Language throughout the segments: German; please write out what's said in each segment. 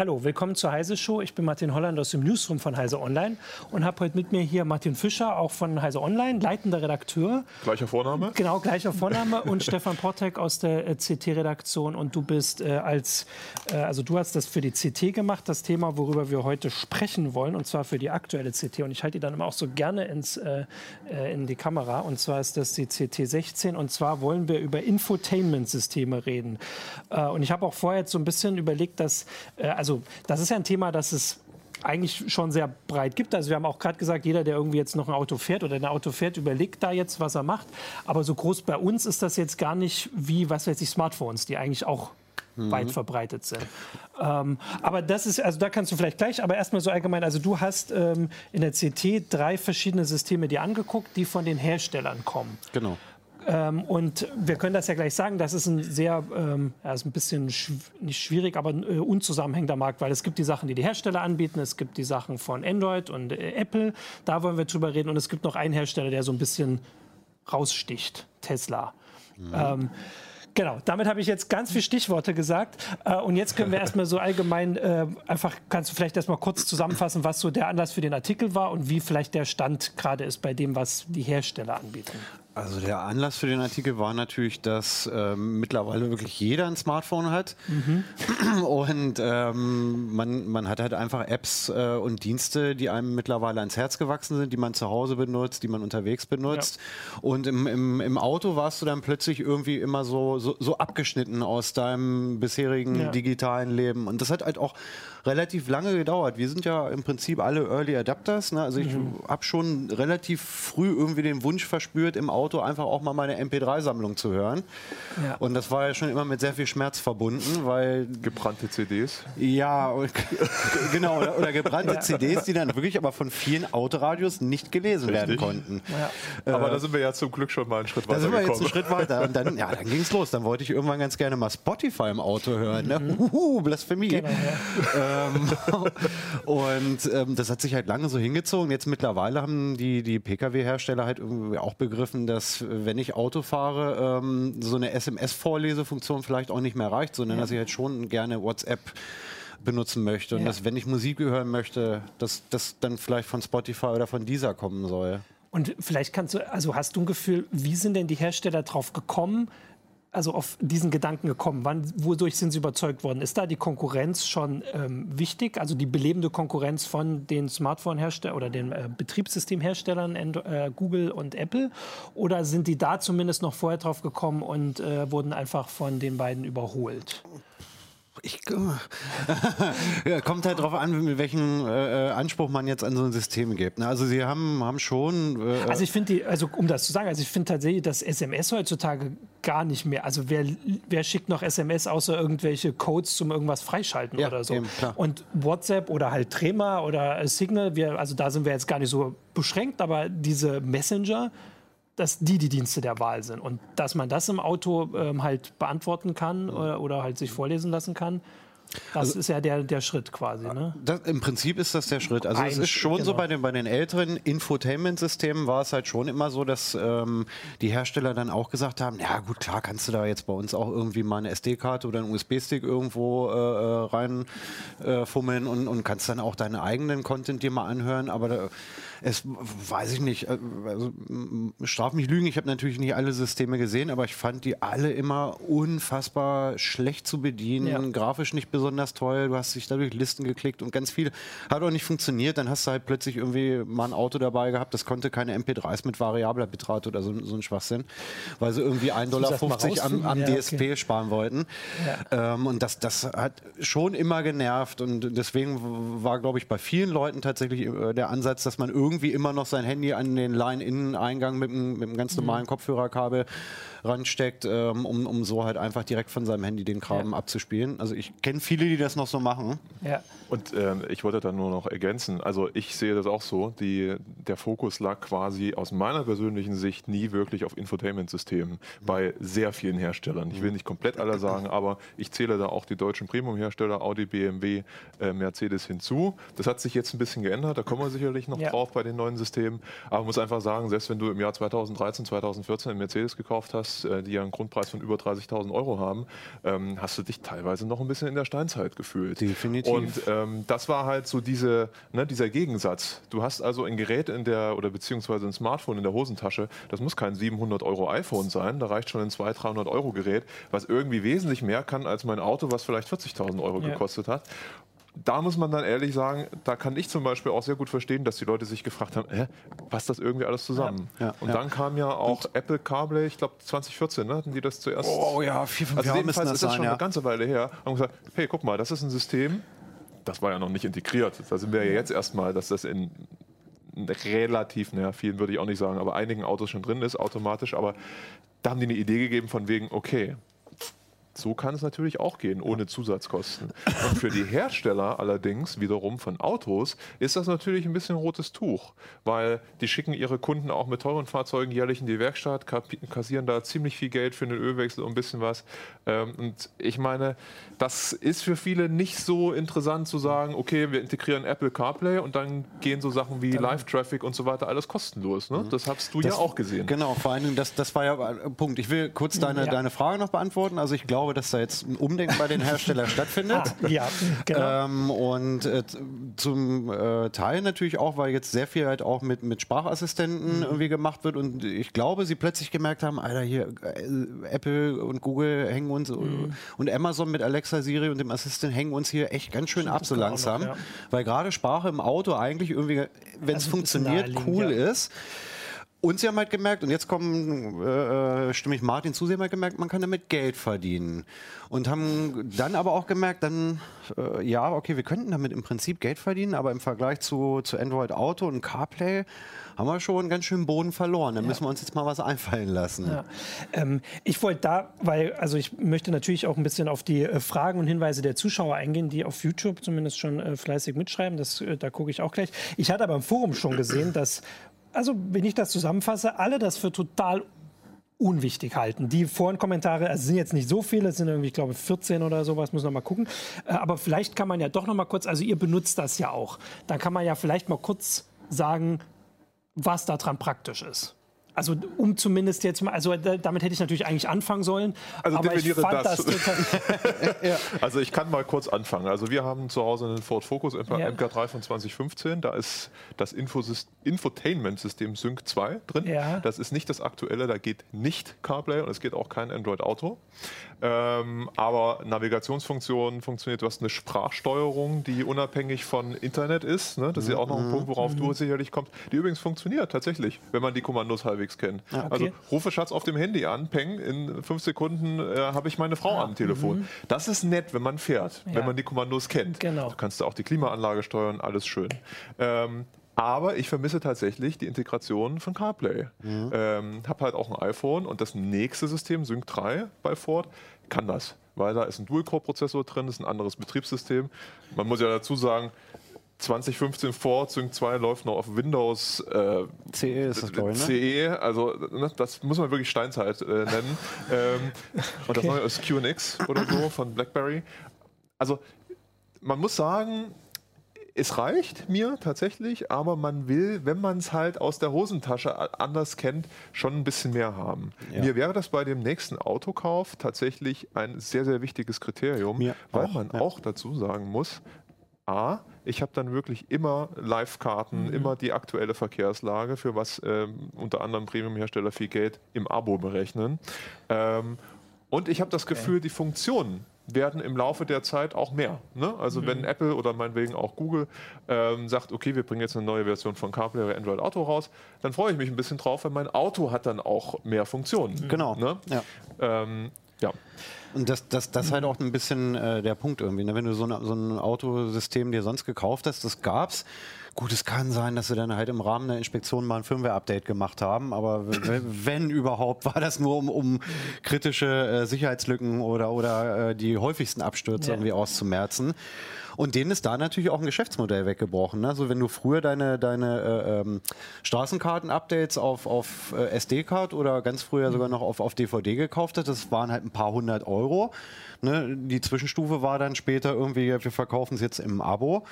Hallo, willkommen zur Heise Show. Ich bin Martin Holland aus dem Newsroom von Heise Online und habe heute mit mir hier Martin Fischer, auch von Heise Online, leitender Redakteur. Gleicher Vorname? Genau, gleicher Vorname und Stefan Portek aus der äh, CT-Redaktion und du bist äh, als, äh, also du hast das für die CT gemacht, das Thema, worüber wir heute sprechen wollen und zwar für die aktuelle CT und ich halte die dann immer auch so gerne ins, äh, äh in die Kamera und zwar ist das die CT 16 und zwar wollen wir über Infotainment-Systeme reden äh, und ich habe auch vorher jetzt so ein bisschen überlegt, dass, also also das ist ja ein Thema, das es eigentlich schon sehr breit gibt. Also wir haben auch gerade gesagt, jeder, der irgendwie jetzt noch ein Auto fährt oder ein Auto fährt, überlegt da jetzt, was er macht. Aber so groß bei uns ist das jetzt gar nicht wie, was weiß ich, Smartphones, die eigentlich auch mhm. weit verbreitet sind. Ähm, aber das ist, also da kannst du vielleicht gleich, aber erstmal so allgemein, also du hast ähm, in der CT drei verschiedene Systeme dir angeguckt, die von den Herstellern kommen. Genau. Ähm, und wir können das ja gleich sagen, das ist ein sehr, ähm, ja, ist ein bisschen schw nicht schwierig, aber äh, unzusammenhängender Markt, weil es gibt die Sachen, die die Hersteller anbieten, es gibt die Sachen von Android und äh, Apple, da wollen wir drüber reden und es gibt noch einen Hersteller, der so ein bisschen raussticht, Tesla. Mhm. Ähm, Genau, damit habe ich jetzt ganz viele Stichworte gesagt. Äh, und jetzt können wir erstmal so allgemein äh, einfach, kannst du vielleicht erstmal kurz zusammenfassen, was so der Anlass für den Artikel war und wie vielleicht der Stand gerade ist bei dem, was die Hersteller anbieten. Also der Anlass für den Artikel war natürlich, dass ähm, mittlerweile wirklich jeder ein Smartphone hat mhm. und ähm, man, man hat halt einfach Apps äh, und Dienste, die einem mittlerweile ans Herz gewachsen sind, die man zu Hause benutzt, die man unterwegs benutzt. Ja. Und im, im, im Auto warst du dann plötzlich irgendwie immer so, so, so abgeschnitten aus deinem bisherigen ja. digitalen Leben. Und das hat halt auch relativ lange gedauert. Wir sind ja im Prinzip alle Early Adapters. Ne? Also ich mhm. habe schon relativ früh irgendwie den Wunsch verspürt, im Auto einfach auch mal meine MP3-Sammlung zu hören. Ja. Und das war ja schon immer mit sehr viel Schmerz verbunden, weil... Gebrannte CDs? Ja, genau. Oder, oder gebrannte ja. CDs, die dann wirklich aber von vielen Autoradios nicht gelesen Richtig. werden konnten. Ja. Aber äh, da sind wir ja zum Glück schon mal einen Schritt weiter Da sind wir gekommen. jetzt einen Schritt weiter. Und dann, ja, dann ging es los. Dann wollte ich irgendwann ganz gerne mal Spotify im Auto hören. Ne? Mhm. Uhuhu, Blasphemie. Genau, ja. ähm, und ähm, das hat sich halt lange so hingezogen. Jetzt mittlerweile haben die, die Pkw-Hersteller halt irgendwie auch begriffen, dass wenn ich Auto fahre, ähm, so eine SMS-Vorlesefunktion vielleicht auch nicht mehr reicht, sondern ja. dass ich halt schon gerne WhatsApp benutzen möchte und ja. dass wenn ich Musik hören möchte, dass das dann vielleicht von Spotify oder von dieser kommen soll. Und vielleicht kannst du, also hast du ein Gefühl, wie sind denn die Hersteller drauf gekommen, also auf diesen Gedanken gekommen? Wann, wodurch sind Sie überzeugt worden? Ist da die Konkurrenz schon ähm, wichtig, also die belebende Konkurrenz von den Smartphone-Herstellern oder den äh, Betriebssystemherstellern äh, Google und Apple? Oder sind die da zumindest noch vorher drauf gekommen und äh, wurden einfach von den beiden überholt? Ich, ja, kommt halt darauf an, mit welchem äh, äh, Anspruch man jetzt an so ein System gibt. Ne? Also sie haben, haben schon. Äh, also ich finde, also um das zu sagen, also ich finde tatsächlich, dass SMS heutzutage gar nicht mehr. Also wer, wer schickt noch SMS außer irgendwelche Codes zum irgendwas freischalten ja, oder so? Eben, Und WhatsApp oder halt Trema oder Signal, wir, also da sind wir jetzt gar nicht so beschränkt, aber diese Messenger dass die die Dienste der Wahl sind. Und dass man das im Auto ähm, halt beantworten kann oder, äh, oder halt sich vorlesen lassen kann, das also, ist ja der, der Schritt quasi. Ne? Das, Im Prinzip ist das der Schritt. Also Ein es ist schon genau. so bei den, bei den älteren Infotainment-Systemen war es halt schon immer so, dass ähm, die Hersteller dann auch gesagt haben, ja gut, klar kannst du da jetzt bei uns auch irgendwie mal eine SD-Karte oder einen USB-Stick irgendwo äh, äh reinfummeln äh, und, und kannst dann auch deinen eigenen Content dir mal anhören, aber da, es weiß ich nicht, äh, also, straf mich lügen, ich habe natürlich nicht alle Systeme gesehen, aber ich fand die alle immer unfassbar schlecht zu bedienen, ja. grafisch nicht besonders toll, du hast dich dadurch Listen geklickt und ganz viel hat auch nicht funktioniert, dann hast du halt plötzlich irgendwie mal ein Auto dabei gehabt, das konnte keine MP3s mit variabler Bitrate oder so, so ein Schwachsinn, weil sie irgendwie 1,50 Dollar am, am ja, DSP okay. sparen wollten. Ja. Ähm, und das, das hat schon immer genervt und deswegen war, glaube ich, bei vielen Leuten tatsächlich äh, der Ansatz, dass man irgendwie immer noch sein Handy an den Line-In-Eingang mit, mit einem ganz normalen mhm. Kopfhörerkabel ransteckt, ähm, um, um so halt einfach direkt von seinem Handy den Kram ja. abzuspielen. Also ich kenne viele, die das noch so machen. Ja. Und ähm, ich wollte da nur noch ergänzen, also ich sehe das auch so, die, der Fokus lag quasi aus meiner persönlichen Sicht nie wirklich auf Infotainment-Systemen mhm. bei sehr vielen Herstellern. Ich will nicht komplett alle sagen, aber ich zähle da auch die deutschen Premium-Hersteller, Audi, BMW, äh, Mercedes hinzu. Das hat sich jetzt ein bisschen geändert, da kommen wir sicherlich noch ja. drauf bei den neuen Systemen. Aber man muss einfach sagen, selbst wenn du im Jahr 2013, 2014 einen Mercedes gekauft hast, äh, die ja einen Grundpreis von über 30.000 Euro haben, ähm, hast du dich teilweise noch ein bisschen in der Steinzeit gefühlt. Definitiv. Und ähm, das war halt so diese, ne, dieser Gegensatz. Du hast also ein Gerät in der, oder beziehungsweise ein Smartphone in der Hosentasche, das muss kein 700 Euro iPhone sein, da reicht schon ein 200, 300 Euro Gerät, was irgendwie wesentlich mehr kann als mein Auto, was vielleicht 40.000 Euro ja. gekostet hat da muss man dann ehrlich sagen, da kann ich zum Beispiel auch sehr gut verstehen, dass die Leute sich gefragt haben, hä, passt das irgendwie alles zusammen? Ja, ja, und ja. dann kam ja auch und Apple CarPlay, ich glaube 2014, ne, hatten die das zuerst. Oh ja, vier, fünf also Jahre jedenfalls das ist das schon eine ganze Weile her. Haben gesagt, hey, guck mal, das ist ein System, das war ja noch nicht integriert. Da sind wir ja jetzt erstmal, dass das in relativ, naja, vielen würde ich auch nicht sagen, aber einigen Autos schon drin ist, automatisch. Aber da haben die eine Idee gegeben von wegen, okay, so kann es natürlich auch gehen, ohne Zusatzkosten. Und für die Hersteller allerdings wiederum von Autos ist das natürlich ein bisschen rotes Tuch, weil die schicken ihre Kunden auch mit teuren Fahrzeugen jährlich in die Werkstatt, kassieren da ziemlich viel Geld für einen Ölwechsel und ein bisschen was. Ähm, und ich meine, das ist für viele nicht so interessant zu sagen, okay, wir integrieren Apple CarPlay und dann gehen so Sachen wie Live-Traffic und so weiter alles kostenlos. Ne? Das hast du das, ja auch gesehen. Genau, vor allen Dingen, das, das war ja ein Punkt. Ich will kurz deine, ja. deine Frage noch beantworten. Also ich glaube, glaube, dass da jetzt ein Umdenken bei den Herstellern stattfindet. Ah, ja, genau. Ähm, und äh, zum äh, Teil natürlich auch, weil jetzt sehr viel halt auch mit, mit Sprachassistenten mhm. irgendwie gemacht wird. Und ich glaube, sie plötzlich gemerkt haben, Alter, hier äh, Apple und Google hängen uns mhm. und Amazon mit Alexa, Siri und dem Assistent hängen uns hier echt ganz schön ab so langsam. Noch, ja. Weil gerade Sprache im Auto eigentlich irgendwie, wenn es also funktioniert, cool ja. ist. Und sie haben halt gemerkt, und jetzt kommen, äh, äh, stimme ich Martin zu, sie haben halt gemerkt, man kann damit Geld verdienen. Und haben dann aber auch gemerkt, dann, äh, ja, okay, wir könnten damit im Prinzip Geld verdienen, aber im Vergleich zu, zu Android Auto und CarPlay haben wir schon ganz schön Boden verloren. Da ja. müssen wir uns jetzt mal was einfallen lassen. Ja. Ähm, ich wollte da, weil, also ich möchte natürlich auch ein bisschen auf die äh, Fragen und Hinweise der Zuschauer eingehen, die auf YouTube zumindest schon äh, fleißig mitschreiben. Das, äh, da gucke ich auch gleich. Ich hatte aber im Forum schon gesehen, dass also wenn ich das zusammenfasse, alle das für total unwichtig halten. Die Forenkommentare, also sind jetzt nicht so viele, es sind irgendwie, ich glaube, 14 oder sowas, muss noch mal gucken. Äh, aber vielleicht kann man ja doch noch mal kurz, also ihr benutzt das ja auch, dann kann man ja vielleicht mal kurz sagen, was daran praktisch ist. Also um zumindest jetzt mal, also damit hätte ich natürlich eigentlich anfangen sollen. Also aber definiere das. das ja. Also ich kann mal kurz anfangen. Also wir haben zu Hause einen Ford Focus MK, ja. MK3 von 2015. Da ist das Infotainment-System Sync 2 drin. Ja. Das ist nicht das aktuelle, da geht nicht CarPlay und es geht auch kein Android Auto. Ähm, aber Navigationsfunktion funktioniert. Du hast eine Sprachsteuerung, die unabhängig von Internet ist. Ne? Das ist ja auch noch ein mhm. Punkt, worauf mhm. du sicherlich kommst. Die übrigens funktioniert tatsächlich, wenn man die Kommandos halbwegs kennt. Ah, okay. Also rufe Schatz auf dem Handy an, peng, in fünf Sekunden äh, habe ich meine Frau ah, am Telefon. Mhm. Das ist nett, wenn man fährt, ja. wenn man die Kommandos kennt. Genau. Du kannst auch die Klimaanlage steuern, alles schön. Ähm, aber ich vermisse tatsächlich die Integration von CarPlay. Mhm. Ähm, habe halt auch ein iPhone und das nächste System, Sync 3 bei Ford, kann das. Weil da ist ein Dual-Core-Prozessor drin, ist ein anderes Betriebssystem. Man muss ja dazu sagen, 2015 Ford Sync 2 läuft noch auf Windows äh, CE ist das, glaube ich, ne? CE, also ne, das muss man wirklich Steinzeit äh, nennen. ähm, und das neue ist QNX oder so von BlackBerry. Also man muss sagen, es reicht mir tatsächlich, aber man will, wenn man es halt aus der Hosentasche anders kennt, schon ein bisschen mehr haben. Ja. Mir wäre das bei dem nächsten Autokauf tatsächlich ein sehr, sehr wichtiges Kriterium, mir weil auch, man ja. auch dazu sagen muss, A, ich habe dann wirklich immer Live-Karten, mhm. immer die aktuelle Verkehrslage, für was ähm, unter anderem Premium-Hersteller viel Geld im Abo berechnen. Ähm, und ich habe das Gefühl, okay. die Funktionen werden im Laufe der Zeit auch mehr. Ne? Also mhm. wenn Apple oder meinetwegen auch Google ähm, sagt, okay, wir bringen jetzt eine neue Version von CarPlay oder Android Auto raus, dann freue ich mich ein bisschen drauf, weil mein Auto hat dann auch mehr Funktionen. Mhm. Genau. Ne? Ja. Ähm, ja. Und das, das, das ist halt auch ein bisschen äh, der Punkt irgendwie. Ne? Wenn du so, eine, so ein Autosystem dir sonst gekauft hast, das gab's. Gut, es kann sein, dass sie dann halt im Rahmen der Inspektion mal ein Firmware-Update gemacht haben, aber wenn überhaupt, war das nur um, um kritische äh, Sicherheitslücken oder, oder äh, die häufigsten Abstürze ja. irgendwie auszumerzen. Und denen ist da natürlich auch ein Geschäftsmodell weggebrochen. Ne? Also wenn du früher deine, deine äh, ähm, Straßenkarten-Updates auf, auf äh, SD-Card oder ganz früher sogar noch auf, auf DVD gekauft hast, das waren halt ein paar hundert Euro. Ne? Die Zwischenstufe war dann später irgendwie, wir verkaufen es jetzt im Abo.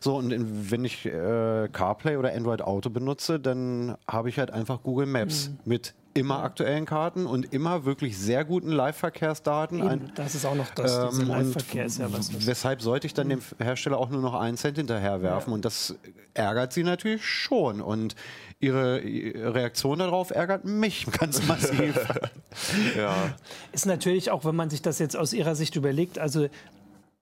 So, und wenn ich äh, CarPlay oder Android Auto benutze, dann habe ich halt einfach Google Maps mhm. mit immer aktuellen Karten und immer wirklich sehr guten Live-Verkehrsdaten. Ein, das ist auch noch das, ähm, Live-Verkehr ist ja was. Weshalb sollte ich dann dem Hersteller auch nur noch einen Cent hinterherwerfen? Ja. Und das ärgert sie natürlich schon. Und ihre Reaktion darauf ärgert mich ganz massiv. ja. Ist natürlich auch, wenn man sich das jetzt aus ihrer Sicht überlegt, also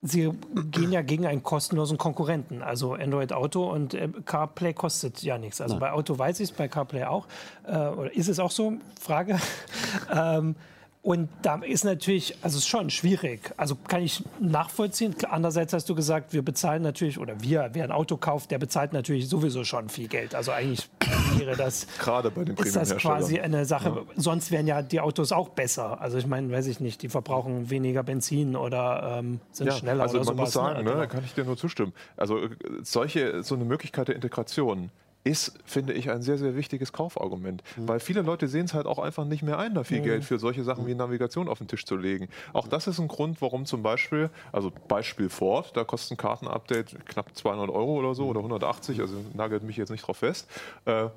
Sie gehen ja gegen einen kostenlosen Konkurrenten. Also Android Auto und äh, CarPlay kostet ja nichts. Also Nein. bei Auto weiß ich es, bei CarPlay auch. Äh, oder ist es auch so? Frage. ähm, und da ist natürlich, also es ist schon schwierig. Also kann ich nachvollziehen. Andererseits hast du gesagt, wir bezahlen natürlich, oder wir, wer ein Auto kauft, der bezahlt natürlich sowieso schon viel Geld. Also eigentlich wäre das, Gerade bei den ist das quasi eine Sache. Ja. Sonst wären ja die Autos auch besser. Also ich meine, weiß ich nicht, die verbrauchen weniger Benzin oder ähm, sind ja, schneller also oder man muss sagen, ne, da kann ich dir nur zustimmen. Also äh, solche, so eine Möglichkeit der Integration, ist, finde ich, ein sehr, sehr wichtiges Kaufargument. Mhm. Weil viele Leute sehen es halt auch einfach nicht mehr ein, da viel mhm. Geld für solche Sachen wie Navigation auf den Tisch zu legen. Auch das ist ein Grund, warum zum Beispiel, also Beispiel Ford, da kostet ein Kartenupdate knapp 200 Euro oder so oder 180, also nagelt mich jetzt nicht drauf fest. Äh,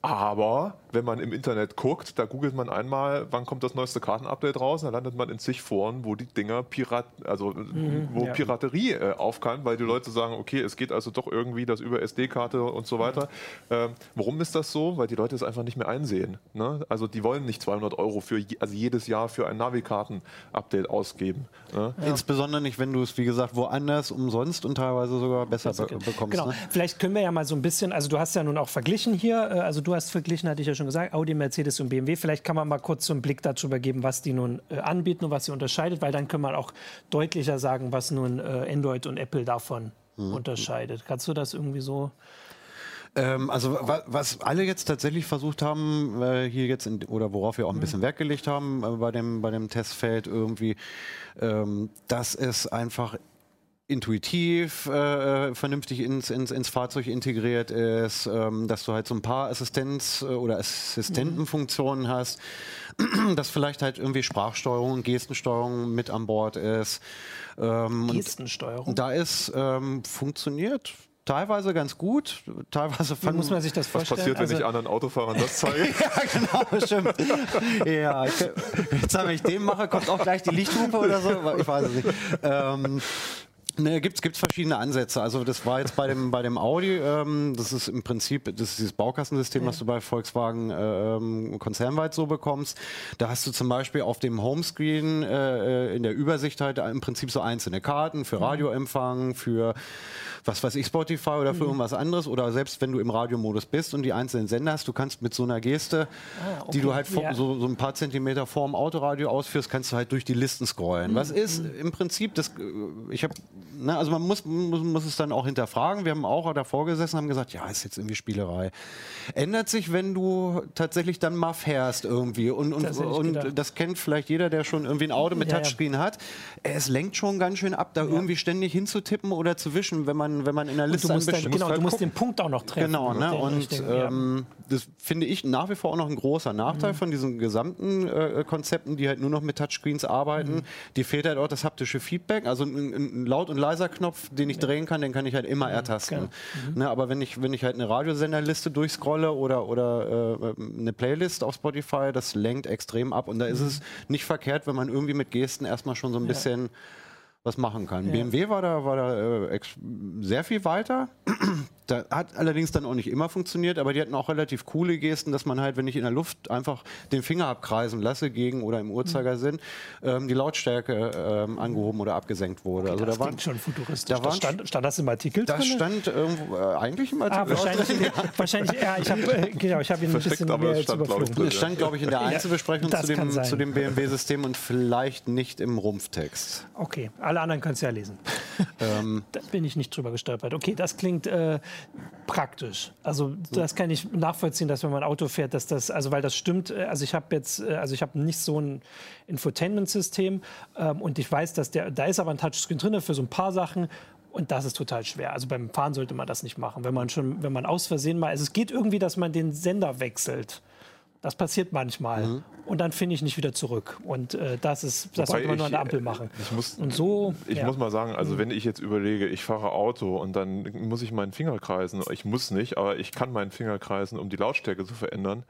aber wenn man im Internet guckt, da googelt man einmal, wann kommt das neueste Kartenupdate raus, dann landet man in zig Foren, wo die Dinger Pirat, also mhm, wo ja. Piraterie äh, aufkam, weil die Leute sagen, okay, es geht also doch irgendwie das über SD-Karte und so weiter. Ähm, warum ist das so? Weil die Leute es einfach nicht mehr einsehen. Ne? Also die wollen nicht 200 Euro für also jedes Jahr für ein Navikarten-Update ausgeben. Ne? Ja. Insbesondere nicht, wenn du es, wie gesagt, woanders umsonst und teilweise sogar besser be bekommst. Genau. Ne? Vielleicht können wir ja mal so ein bisschen, also du hast ja nun auch verglichen hier, äh, also du hast verglichen, hatte ich ja schon gesagt, Audi, Mercedes und BMW. Vielleicht kann man mal kurz so einen Blick darüber geben, was die nun äh, anbieten und was sie unterscheidet, weil dann können wir auch deutlicher sagen, was nun äh, Android und Apple davon mhm. unterscheidet. Kannst du das irgendwie so? Ähm, also was alle jetzt tatsächlich versucht haben, äh, hier jetzt in, oder worauf wir auch ein bisschen Wert gelegt haben äh, bei dem bei dem Testfeld irgendwie, ähm, dass es einfach intuitiv äh, vernünftig ins, ins, ins Fahrzeug integriert ist, ähm, dass du halt so ein paar Assistenz- äh, oder Assistentenfunktionen mhm. hast, dass vielleicht halt irgendwie Sprachsteuerung, Gestensteuerung mit an Bord ist. Ähm, Gestensteuerung? Da ist, ähm, funktioniert teilweise ganz gut, teilweise Wie muss man sich das vorstellen? Was passiert, wenn also, ich anderen Autofahrern das zeige? ja, genau, stimmt. ja, ich, jetzt, wenn ich den mache, kommt auch gleich die Lichthupe oder so. Ich weiß es nicht. Ähm, Ne, gibt es verschiedene Ansätze. Also das war jetzt bei dem, bei dem Audi, ähm, das ist im Prinzip das ist dieses Baukastensystem, ja. was du bei Volkswagen äh, ähm, konzernweit so bekommst. Da hast du zum Beispiel auf dem Homescreen äh, in der Übersicht halt im Prinzip so einzelne Karten für mhm. Radioempfang, für was weiß ich, Spotify oder für mhm. irgendwas anderes oder selbst wenn du im Radiomodus bist und die einzelnen Sender hast, du kannst mit so einer Geste, ah, okay. die du halt ja. so, so ein paar Zentimeter vorm Autoradio ausführst, kannst du halt durch die Listen scrollen. Mhm. Was ist im Prinzip, das, äh, ich habe Ne, also man muss, muss, muss, es dann auch hinterfragen. Wir haben auch davor gesessen und haben gesagt, ja, ist jetzt irgendwie Spielerei. Ändert sich, wenn du tatsächlich dann mal fährst irgendwie. Und, und, das, und das kennt vielleicht jeder, der schon irgendwie ein Auto mit ja, Touchscreen ja. hat. Es lenkt schon ganz schön ab, da irgendwie ständig hinzutippen oder zu wischen, wenn man, wenn man in der Liste du musst, dann, Genau, du musst den Punkt auch noch treffen. Genau, ne? und ähm, das finde ich nach wie vor auch noch ein großer Nachteil mhm. von diesen gesamten äh, Konzepten, die halt nur noch mit Touchscreens arbeiten. Mhm. Die fehlt halt auch das haptische Feedback. Also ein, ein laut und leiser Knopf, den ich drehen kann, den kann ich halt immer mhm, ertasten. Mhm. Ne, aber wenn ich, wenn ich halt eine Radiosenderliste durchscrolle oder, oder äh, eine Playlist auf Spotify, das lenkt extrem ab. Und da ist mhm. es nicht verkehrt, wenn man irgendwie mit Gesten erstmal schon so ein bisschen was machen kann. Ja. BMW war da, war da äh, sehr viel weiter. Da hat allerdings dann auch nicht immer funktioniert, aber die hatten auch relativ coole Gesten, dass man halt, wenn ich in der Luft einfach den Finger abkreisen lasse gegen oder im Uhrzeigersinn, ähm, die Lautstärke ähm, angehoben oder abgesenkt wurde. Okay, also das da waren, schon futuristisch. Da waren, stand, stand, das im Artikel Das drin? stand irgendwo, äh, eigentlich im Artikel. Ah, wahrscheinlich, ja. wahrscheinlich, ja, ich habe äh, genau, ich hab ihn ein bisschen mehr jetzt überflogen. Es stand, glaube ich, in der Einzelbesprechung ja, zu dem, zu dem BMW-System und vielleicht nicht im Rumpftext. Okay, alle anderen können es ja lesen. Ähm, da bin ich nicht drüber gestolpert. Okay, das klingt äh, praktisch. Also das kann ich nachvollziehen, dass wenn man Auto fährt, dass das, also weil das stimmt, äh, also ich habe jetzt, äh, also ich habe nicht so ein Infotainment-System ähm, und ich weiß, dass der, da ist aber ein Touchscreen drin für so ein paar Sachen und das ist total schwer. Also beim Fahren sollte man das nicht machen. Wenn man schon, wenn man aus Versehen mal, also es geht irgendwie, dass man den Sender wechselt. Das passiert manchmal. Mhm. Und dann finde ich nicht wieder zurück. Und äh, das ist, das sollte man nur an der Ampel machen. Ich muss, und so, ich ja. muss mal sagen, also mhm. wenn ich jetzt überlege, ich fahre Auto und dann muss ich meinen Finger kreisen. Ich muss nicht, aber ich kann meinen Finger kreisen, um die Lautstärke zu verändern.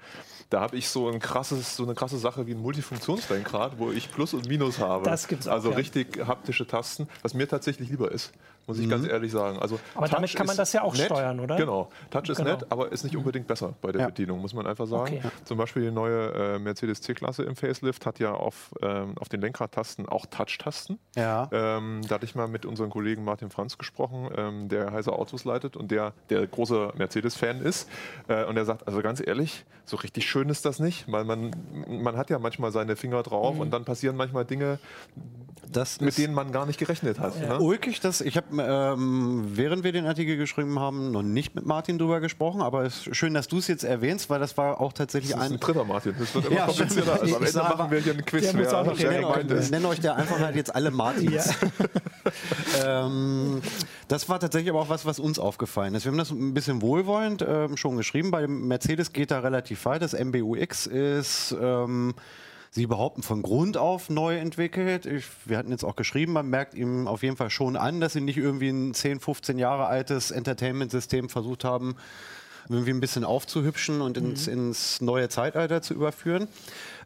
Da habe ich so ein krasses, so eine krasse Sache wie ein Multifunktionslenkrad, wo ich Plus und Minus habe. Das gibt's auch, Also richtig haptische Tasten, was mir tatsächlich lieber ist muss ich mhm. ganz ehrlich sagen. Also aber Touch damit kann man das ja auch nett, steuern, oder? Genau. Touch ist genau. nett, aber ist nicht unbedingt besser bei der ja. Bedienung, muss man einfach sagen. Okay. Zum Beispiel die neue äh, Mercedes C-Klasse im Facelift hat ja auf, ähm, auf den Lenkradtasten auch Touch-Tasten. Ja. Ähm, da hatte ich mal mit unserem Kollegen Martin Franz gesprochen, ähm, der Heise Autos leitet und der, der großer Mercedes-Fan ist. Äh, und er sagt, also ganz ehrlich, so richtig schön ist das nicht, weil man, man hat ja manchmal seine Finger drauf mhm. und dann passieren manchmal Dinge, das mit denen man gar nicht gerechnet hat. Ja. Ne? Ulkig, das, ich habe, ähm, während wir den Artikel geschrieben haben, noch nicht mit Martin drüber gesprochen, aber es ist schön, dass du es jetzt erwähnst, weil das war auch tatsächlich das ist ein, ein dritter Martin. Das wird immer ja, komplizierter. Also am Ende machen wir hier einen Quiz. Wer, wer ich nenne euch, nenn euch der Einfachheit halt jetzt alle Martins. Ja. ähm, das war tatsächlich aber auch was, was uns aufgefallen ist. Wir haben das ein bisschen wohlwollend ähm, schon geschrieben. Bei Mercedes geht da relativ weit. Das MBUX ist ähm, Sie behaupten von Grund auf neu entwickelt. Ich, wir hatten jetzt auch geschrieben, man merkt ihm auf jeden Fall schon an, dass sie nicht irgendwie ein 10, 15 Jahre altes Entertainment-System versucht haben, irgendwie ein bisschen aufzuhübschen und ins, mhm. ins neue Zeitalter zu überführen.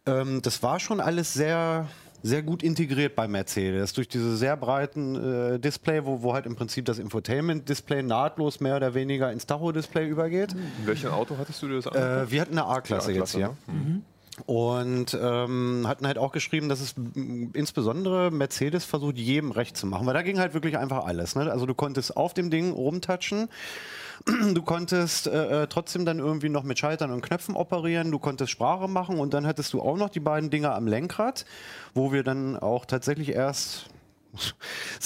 Ähm, das war schon alles sehr sehr gut integriert bei Mercedes durch diese sehr breiten äh, Display, wo, wo halt im Prinzip das Infotainment-Display nahtlos mehr oder weniger ins Tacho-Display übergeht. In welchem Auto hattest du dir das angeguckt? Äh, wir hatten eine A-Klasse jetzt hier. Ne? Mhm. Und ähm, hatten halt auch geschrieben, dass es insbesondere Mercedes versucht, jedem recht zu machen. Weil da ging halt wirklich einfach alles. Ne? Also du konntest auf dem Ding rumtatschen. Du konntest äh, äh, trotzdem dann irgendwie noch mit Schaltern und Knöpfen operieren, du konntest Sprache machen und dann hattest du auch noch die beiden Dinger am Lenkrad, wo wir dann auch tatsächlich erst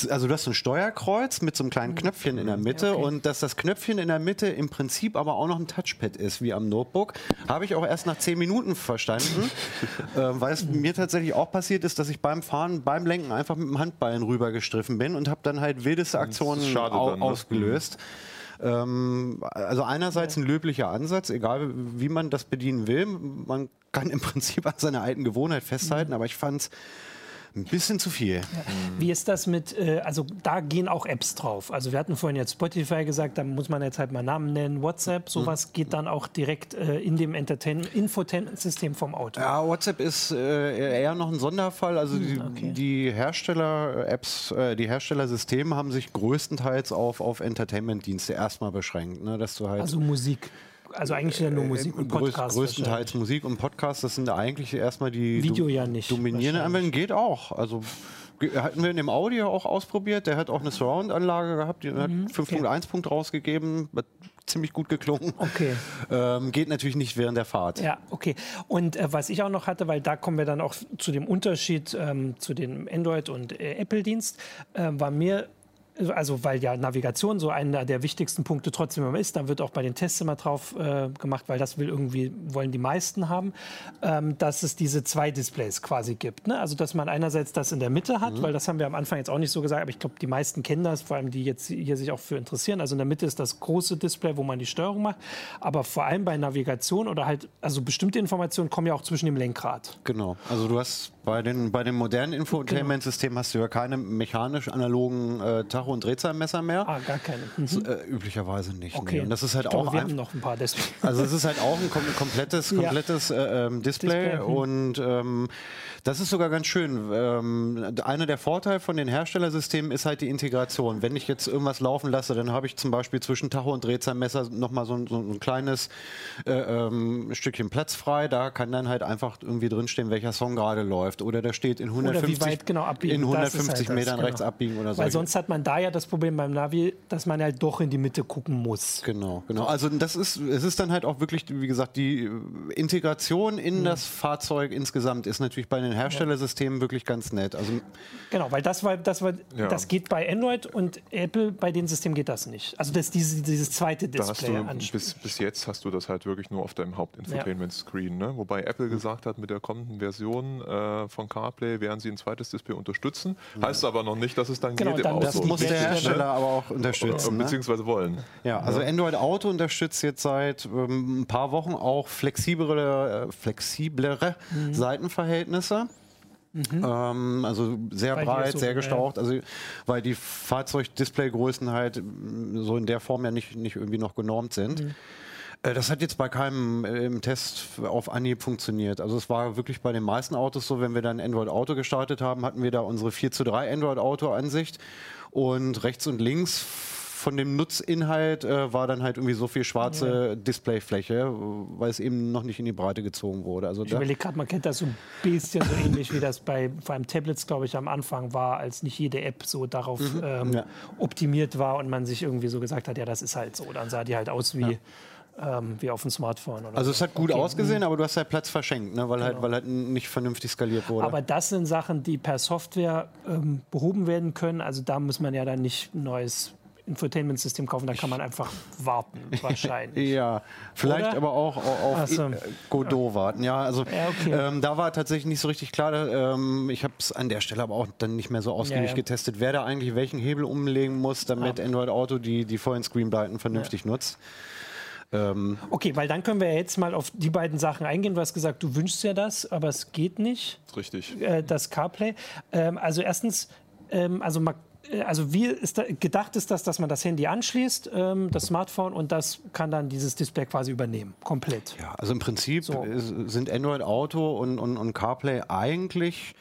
also du hast ein Steuerkreuz mit so einem kleinen Knöpfchen in der Mitte okay. und dass das Knöpfchen in der Mitte im Prinzip aber auch noch ein Touchpad ist, wie am Notebook, habe ich auch erst nach zehn Minuten verstanden, äh, weil es mir tatsächlich auch passiert ist, dass ich beim Fahren, beim Lenken einfach mit dem Handballen rübergestriffen bin und habe dann halt wildeste Aktionen dann, ne? ausgelöst. Ähm, also einerseits ein löblicher Ansatz, egal wie man das bedienen will. Man kann im Prinzip an seiner alten Gewohnheit festhalten, mhm. aber ich fand es ein bisschen zu viel. Ja. Wie ist das mit, äh, also da gehen auch Apps drauf. Also wir hatten vorhin jetzt Spotify gesagt, da muss man jetzt halt mal Namen nennen. WhatsApp, sowas mhm. geht dann auch direkt äh, in dem Infotainment-System vom Auto. Ja, WhatsApp ist äh, eher noch ein Sonderfall. Also die, okay. die Hersteller-Apps, äh, die Herstellersysteme haben sich größtenteils auf, auf Entertainment-Dienste erstmal beschränkt. Ne? Dass du halt also Musik also eigentlich ja nur äh, Musik und Podcast. Größtenteils Musik und Podcast, das sind eigentlich erstmal die Video ja nicht, dominierenden Anwendungen. Geht auch. Also hatten wir in dem Audio auch ausprobiert. Der hat auch eine Surround-Anlage gehabt, die mhm, hat 5.1 okay. Punkt rausgegeben. Ziemlich gut geklungen. Okay. Ähm, geht natürlich nicht während der Fahrt. Ja, okay. Und äh, was ich auch noch hatte, weil da kommen wir dann auch zu dem Unterschied ähm, zu dem Android- und äh, Apple-Dienst, äh, war mir also weil ja Navigation so einer der wichtigsten Punkte trotzdem immer ist, da wird auch bei den Tests immer drauf äh, gemacht, weil das will irgendwie, wollen die meisten haben, ähm, dass es diese zwei Displays quasi gibt. Ne? Also dass man einerseits das in der Mitte hat, mhm. weil das haben wir am Anfang jetzt auch nicht so gesagt, aber ich glaube, die meisten kennen das, vor allem die jetzt hier sich auch für interessieren. Also in der Mitte ist das große Display, wo man die Steuerung macht, aber vor allem bei Navigation oder halt, also bestimmte Informationen kommen ja auch zwischen dem Lenkrad. Genau, also du hast bei den, bei den modernen Infotainment-Systemen genau. hast du ja keine mechanisch analogen äh, Tacho- und Drehzahlmesser mehr. Ah, gar keine. Mhm. So, äh, üblicherweise nicht. Okay. Nee. Und das ist halt auch. Wir haben noch ein paar deswegen. Also es ist halt auch ein kom komplettes, komplettes ja. äh, ähm, Display, Display. Mhm. und ähm, das ist sogar ganz schön. Ähm, einer der Vorteile von den Herstellersystemen ist halt die Integration. Wenn ich jetzt irgendwas laufen lasse, dann habe ich zum Beispiel zwischen Tacho und Drehzahlmesser nochmal so, so ein kleines äh, ähm, Stückchen Platz frei. Da kann dann halt einfach irgendwie drinstehen, welcher Song gerade läuft. Oder da steht in 150, weit, genau, in 150 halt Metern genau. rechts abbiegen oder so. Weil sonst hat man da ja das Problem beim Navi, dass man halt doch in die Mitte gucken muss. Genau, genau. Also das ist, es ist dann halt auch wirklich, wie gesagt, die Integration in mhm. das Fahrzeug insgesamt ist natürlich bei den Herstellersystemen wirklich ganz nett. Also genau, weil das war, das war, ja. das geht bei Android und Apple bei den Systemen geht das nicht. Also das dieses, dieses zweite Display. Da du, bis, bis, jetzt hast du das halt wirklich nur auf deinem Hauptinfotainment-Screen, ne? wobei Apple gesagt hat, mit der kommenden Version äh, äh, von CarPlay werden sie ein zweites Display unterstützen. Heißt aber noch nicht, dass es dann genau, geht dann im Auto. Das muss der Hersteller aber auch unterstützen. Ne? Beziehungsweise wollen. Ja, also Android Auto unterstützt jetzt seit ähm, ein paar Wochen auch flexiblere, äh, flexiblere mhm. Seitenverhältnisse. Mhm. Ähm, also sehr Bei breit, so, sehr gestaucht. Ja. Also, weil die Fahrzeugdisplaygrößen halt so in der Form ja nicht, nicht irgendwie noch genormt sind. Mhm. Äh, das hat jetzt bei keinem äh, im Test auf Anhieb funktioniert. Also es war wirklich bei den meisten Autos so, wenn wir dann Android Auto gestartet haben, hatten wir da unsere 4 zu 3 Android Auto Ansicht und rechts und links von dem Nutzinhalt äh, war dann halt irgendwie so viel schwarze ja. Displayfläche, weil es eben noch nicht in die Breite gezogen wurde. Also ich überlege gerade, man kennt das so ein bisschen so ähnlich, wie das bei vor allem Tablets, glaube ich, am Anfang war, als nicht jede App so darauf mhm. ähm, ja. optimiert war und man sich irgendwie so gesagt hat, ja, das ist halt so. Dann sah die halt aus wie. Ja ähm, wie auf dem Smartphone. also es hat gut okay. ausgesehen, aber du hast halt Platz verschenkt, ne? weil, halt, genau. halt, weil halt nicht vernünftig skaliert wurde. Aber das sind Sachen, die per Software ähm, behoben werden können. Also da muss man ja dann nicht ein neues Infotainment-System kaufen, da kann man einfach warten, wahrscheinlich. ja, vielleicht Oder? aber auch auf so. Godot warten. Ja, also ja, okay. ähm, da war tatsächlich nicht so richtig klar. Ähm, ich habe es an der Stelle aber auch dann nicht mehr so ausgiebig ja, ja. getestet, wer da eigentlich welchen Hebel umlegen muss, damit Android Auto die, die vollen Screenbreiten vernünftig nutzt. Ähm okay, weil dann können wir jetzt mal auf die beiden Sachen eingehen. Du hast gesagt, du wünschst ja das, aber es geht nicht. Richtig. Äh, das CarPlay. Ähm, also erstens, ähm, also man äh, also wie ist da, gedacht ist das, dass man das Handy anschließt, ähm, das Smartphone, und das kann dann dieses Display quasi übernehmen, komplett. Ja, also im Prinzip so. sind Android Auto und, und, und CarPlay eigentlich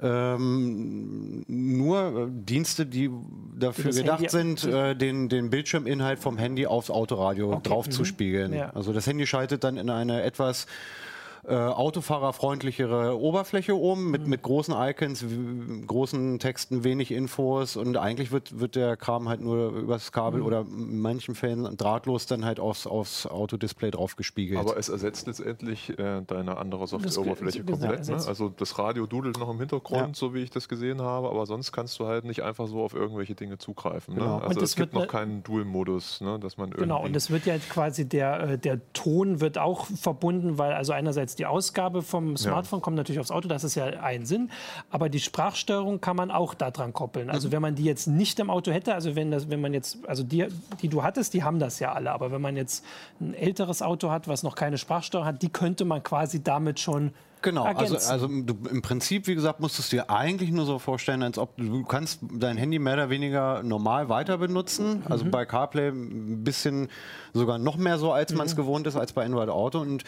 ähm, nur Dienste, die dafür gedacht Handy sind, äh, den, den Bildschirminhalt vom Handy aufs Autoradio okay. draufzuspiegeln. Mhm. Ja. Also das Handy schaltet dann in eine etwas äh, autofahrerfreundlichere Oberfläche um mit, mhm. mit großen Icons, großen Texten, wenig Infos und eigentlich wird, wird der Kram halt nur übers Kabel mhm. oder in manchen Fällen drahtlos dann halt aufs, aufs Autodisplay draufgespiegelt. Aber es ersetzt letztendlich äh, deine andere Softwareoberfläche komplett. Ne? Also das Radio dudelt noch im Hintergrund, ja. so wie ich das gesehen habe, aber sonst kannst du halt nicht einfach so auf irgendwelche Dinge zugreifen. Ne? Genau. Ne? Also es gibt noch keinen Dual-Modus, ne? dass man Genau, und es wird ja quasi der, äh, der Ton wird auch verbunden, weil also einerseits die Ausgabe vom Smartphone ja. kommt natürlich aufs Auto, das ist ja ein Sinn. Aber die Sprachsteuerung kann man auch daran koppeln. Also mhm. wenn man die jetzt nicht im Auto hätte, also wenn, das, wenn man jetzt, also die, die du hattest, die haben das ja alle. Aber wenn man jetzt ein älteres Auto hat, was noch keine Sprachsteuerung hat, die könnte man quasi damit schon Genau, also, also du, im Prinzip, wie gesagt, musstest du dir eigentlich nur so vorstellen, als ob du kannst dein Handy mehr oder weniger normal weiter benutzen. Also mhm. bei CarPlay ein bisschen sogar noch mehr so, als man es mhm. gewohnt ist, als bei Android Auto. Und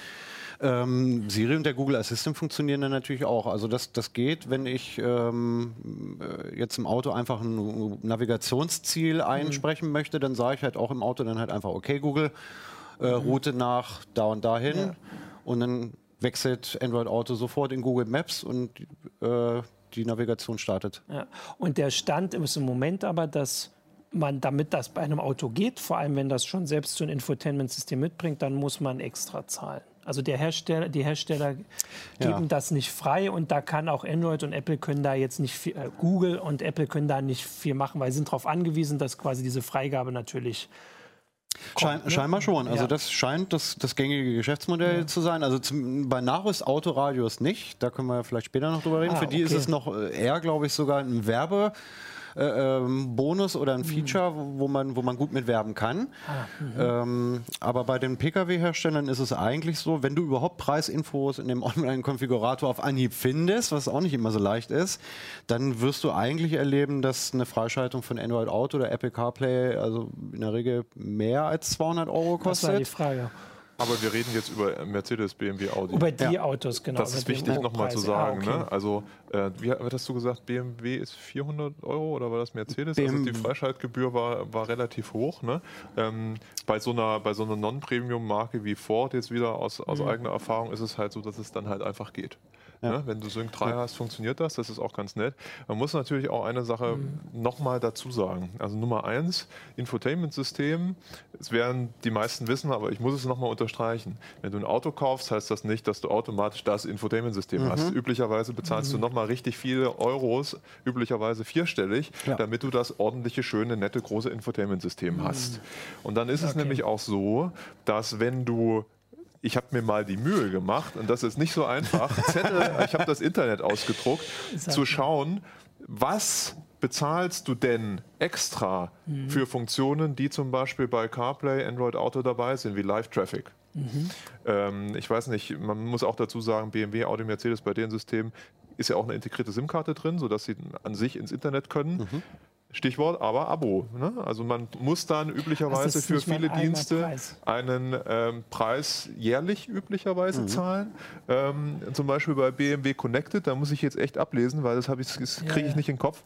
ähm, Siri und der Google Assistant funktionieren dann natürlich auch. Also das, das geht, wenn ich ähm, äh, jetzt im Auto einfach ein Navigationsziel mhm. einsprechen mhm. möchte, dann sage ich halt auch im Auto dann halt einfach, okay Google, äh, mhm. Route nach da und dahin. Ja. Und dann wechselt Android Auto sofort in Google Maps und äh, die Navigation startet. Ja. Und der Stand ist im Moment aber, dass man, damit das bei einem Auto geht, vor allem wenn das schon selbst so ein Infotainment-System mitbringt, dann muss man extra zahlen. Also der Hersteller, die Hersteller geben ja. das nicht frei und da kann auch Android und Apple können da jetzt nicht viel, äh, Google und Apple können da nicht viel machen, weil sie sind darauf angewiesen, dass quasi diese Freigabe natürlich Kommt, Schein, ne? Scheinbar schon. Also ja. das scheint das, das gängige Geschäftsmodell ja. zu sein. Also zum, bei Nachrüst Autoradios nicht. Da können wir vielleicht später noch drüber reden. Ah, Für die okay. ist es noch äh, eher, glaube ich, sogar ein Werbe. Äh, ähm, Bonus oder ein Feature, wo man, wo man gut mitwerben kann. Ah, ähm, aber bei den Pkw-Herstellern ist es eigentlich so, wenn du überhaupt Preisinfos in dem Online-Konfigurator auf Anhieb findest, was auch nicht immer so leicht ist, dann wirst du eigentlich erleben, dass eine Freischaltung von Android Auto oder Apple CarPlay also in der Regel mehr als 200 Euro kostet. Das war die Frage. Aber wir reden jetzt über Mercedes, BMW, Audi. Über die ja. Autos, genau. Das ist wichtig nochmal zu sagen. Ah, okay. ne? Also, äh, wie hast du gesagt, BMW ist 400 Euro oder war das Mercedes? BMW. Also die Freischaltgebühr war, war relativ hoch. Ne? Ähm, bei so einer, so einer Non-Premium-Marke wie Ford jetzt wieder aus, aus mhm. eigener Erfahrung ist es halt so, dass es dann halt einfach geht. Ja. Ne? Wenn du Sync 3 hast, funktioniert das. Das ist auch ganz nett. Man muss natürlich auch eine Sache mhm. nochmal dazu sagen. Also Nummer eins, Infotainment-System. Es werden die meisten wissen, aber ich muss es nochmal unterstreichen. Wenn du ein Auto kaufst, heißt das nicht, dass du automatisch das Infotainment-System mhm. hast. Üblicherweise bezahlst mhm. du nochmal richtig viele Euros, üblicherweise vierstellig, ja. damit du das ordentliche, schöne, nette, große Infotainment-System mhm. hast. Und dann ist okay. es nämlich auch so, dass wenn du ich habe mir mal die Mühe gemacht, und das ist nicht so einfach, Zettel, ich habe das Internet ausgedruckt, zu schauen, was bezahlst du denn extra mhm. für Funktionen, die zum Beispiel bei CarPlay, Android Auto dabei sind, wie Live-Traffic? Mhm. Ähm, ich weiß nicht, man muss auch dazu sagen, BMW, Audi, Mercedes bei den Systemen ist ja auch eine integrierte SIM-Karte drin, sodass sie an sich ins Internet können. Mhm. Stichwort aber Abo. Ne? Also man muss dann üblicherweise für viele Dienste Preis. einen ähm, Preis jährlich üblicherweise mhm. zahlen. Ähm, zum Beispiel bei BMW Connected, da muss ich jetzt echt ablesen, weil das, das kriege ich ja. nicht in den Kopf.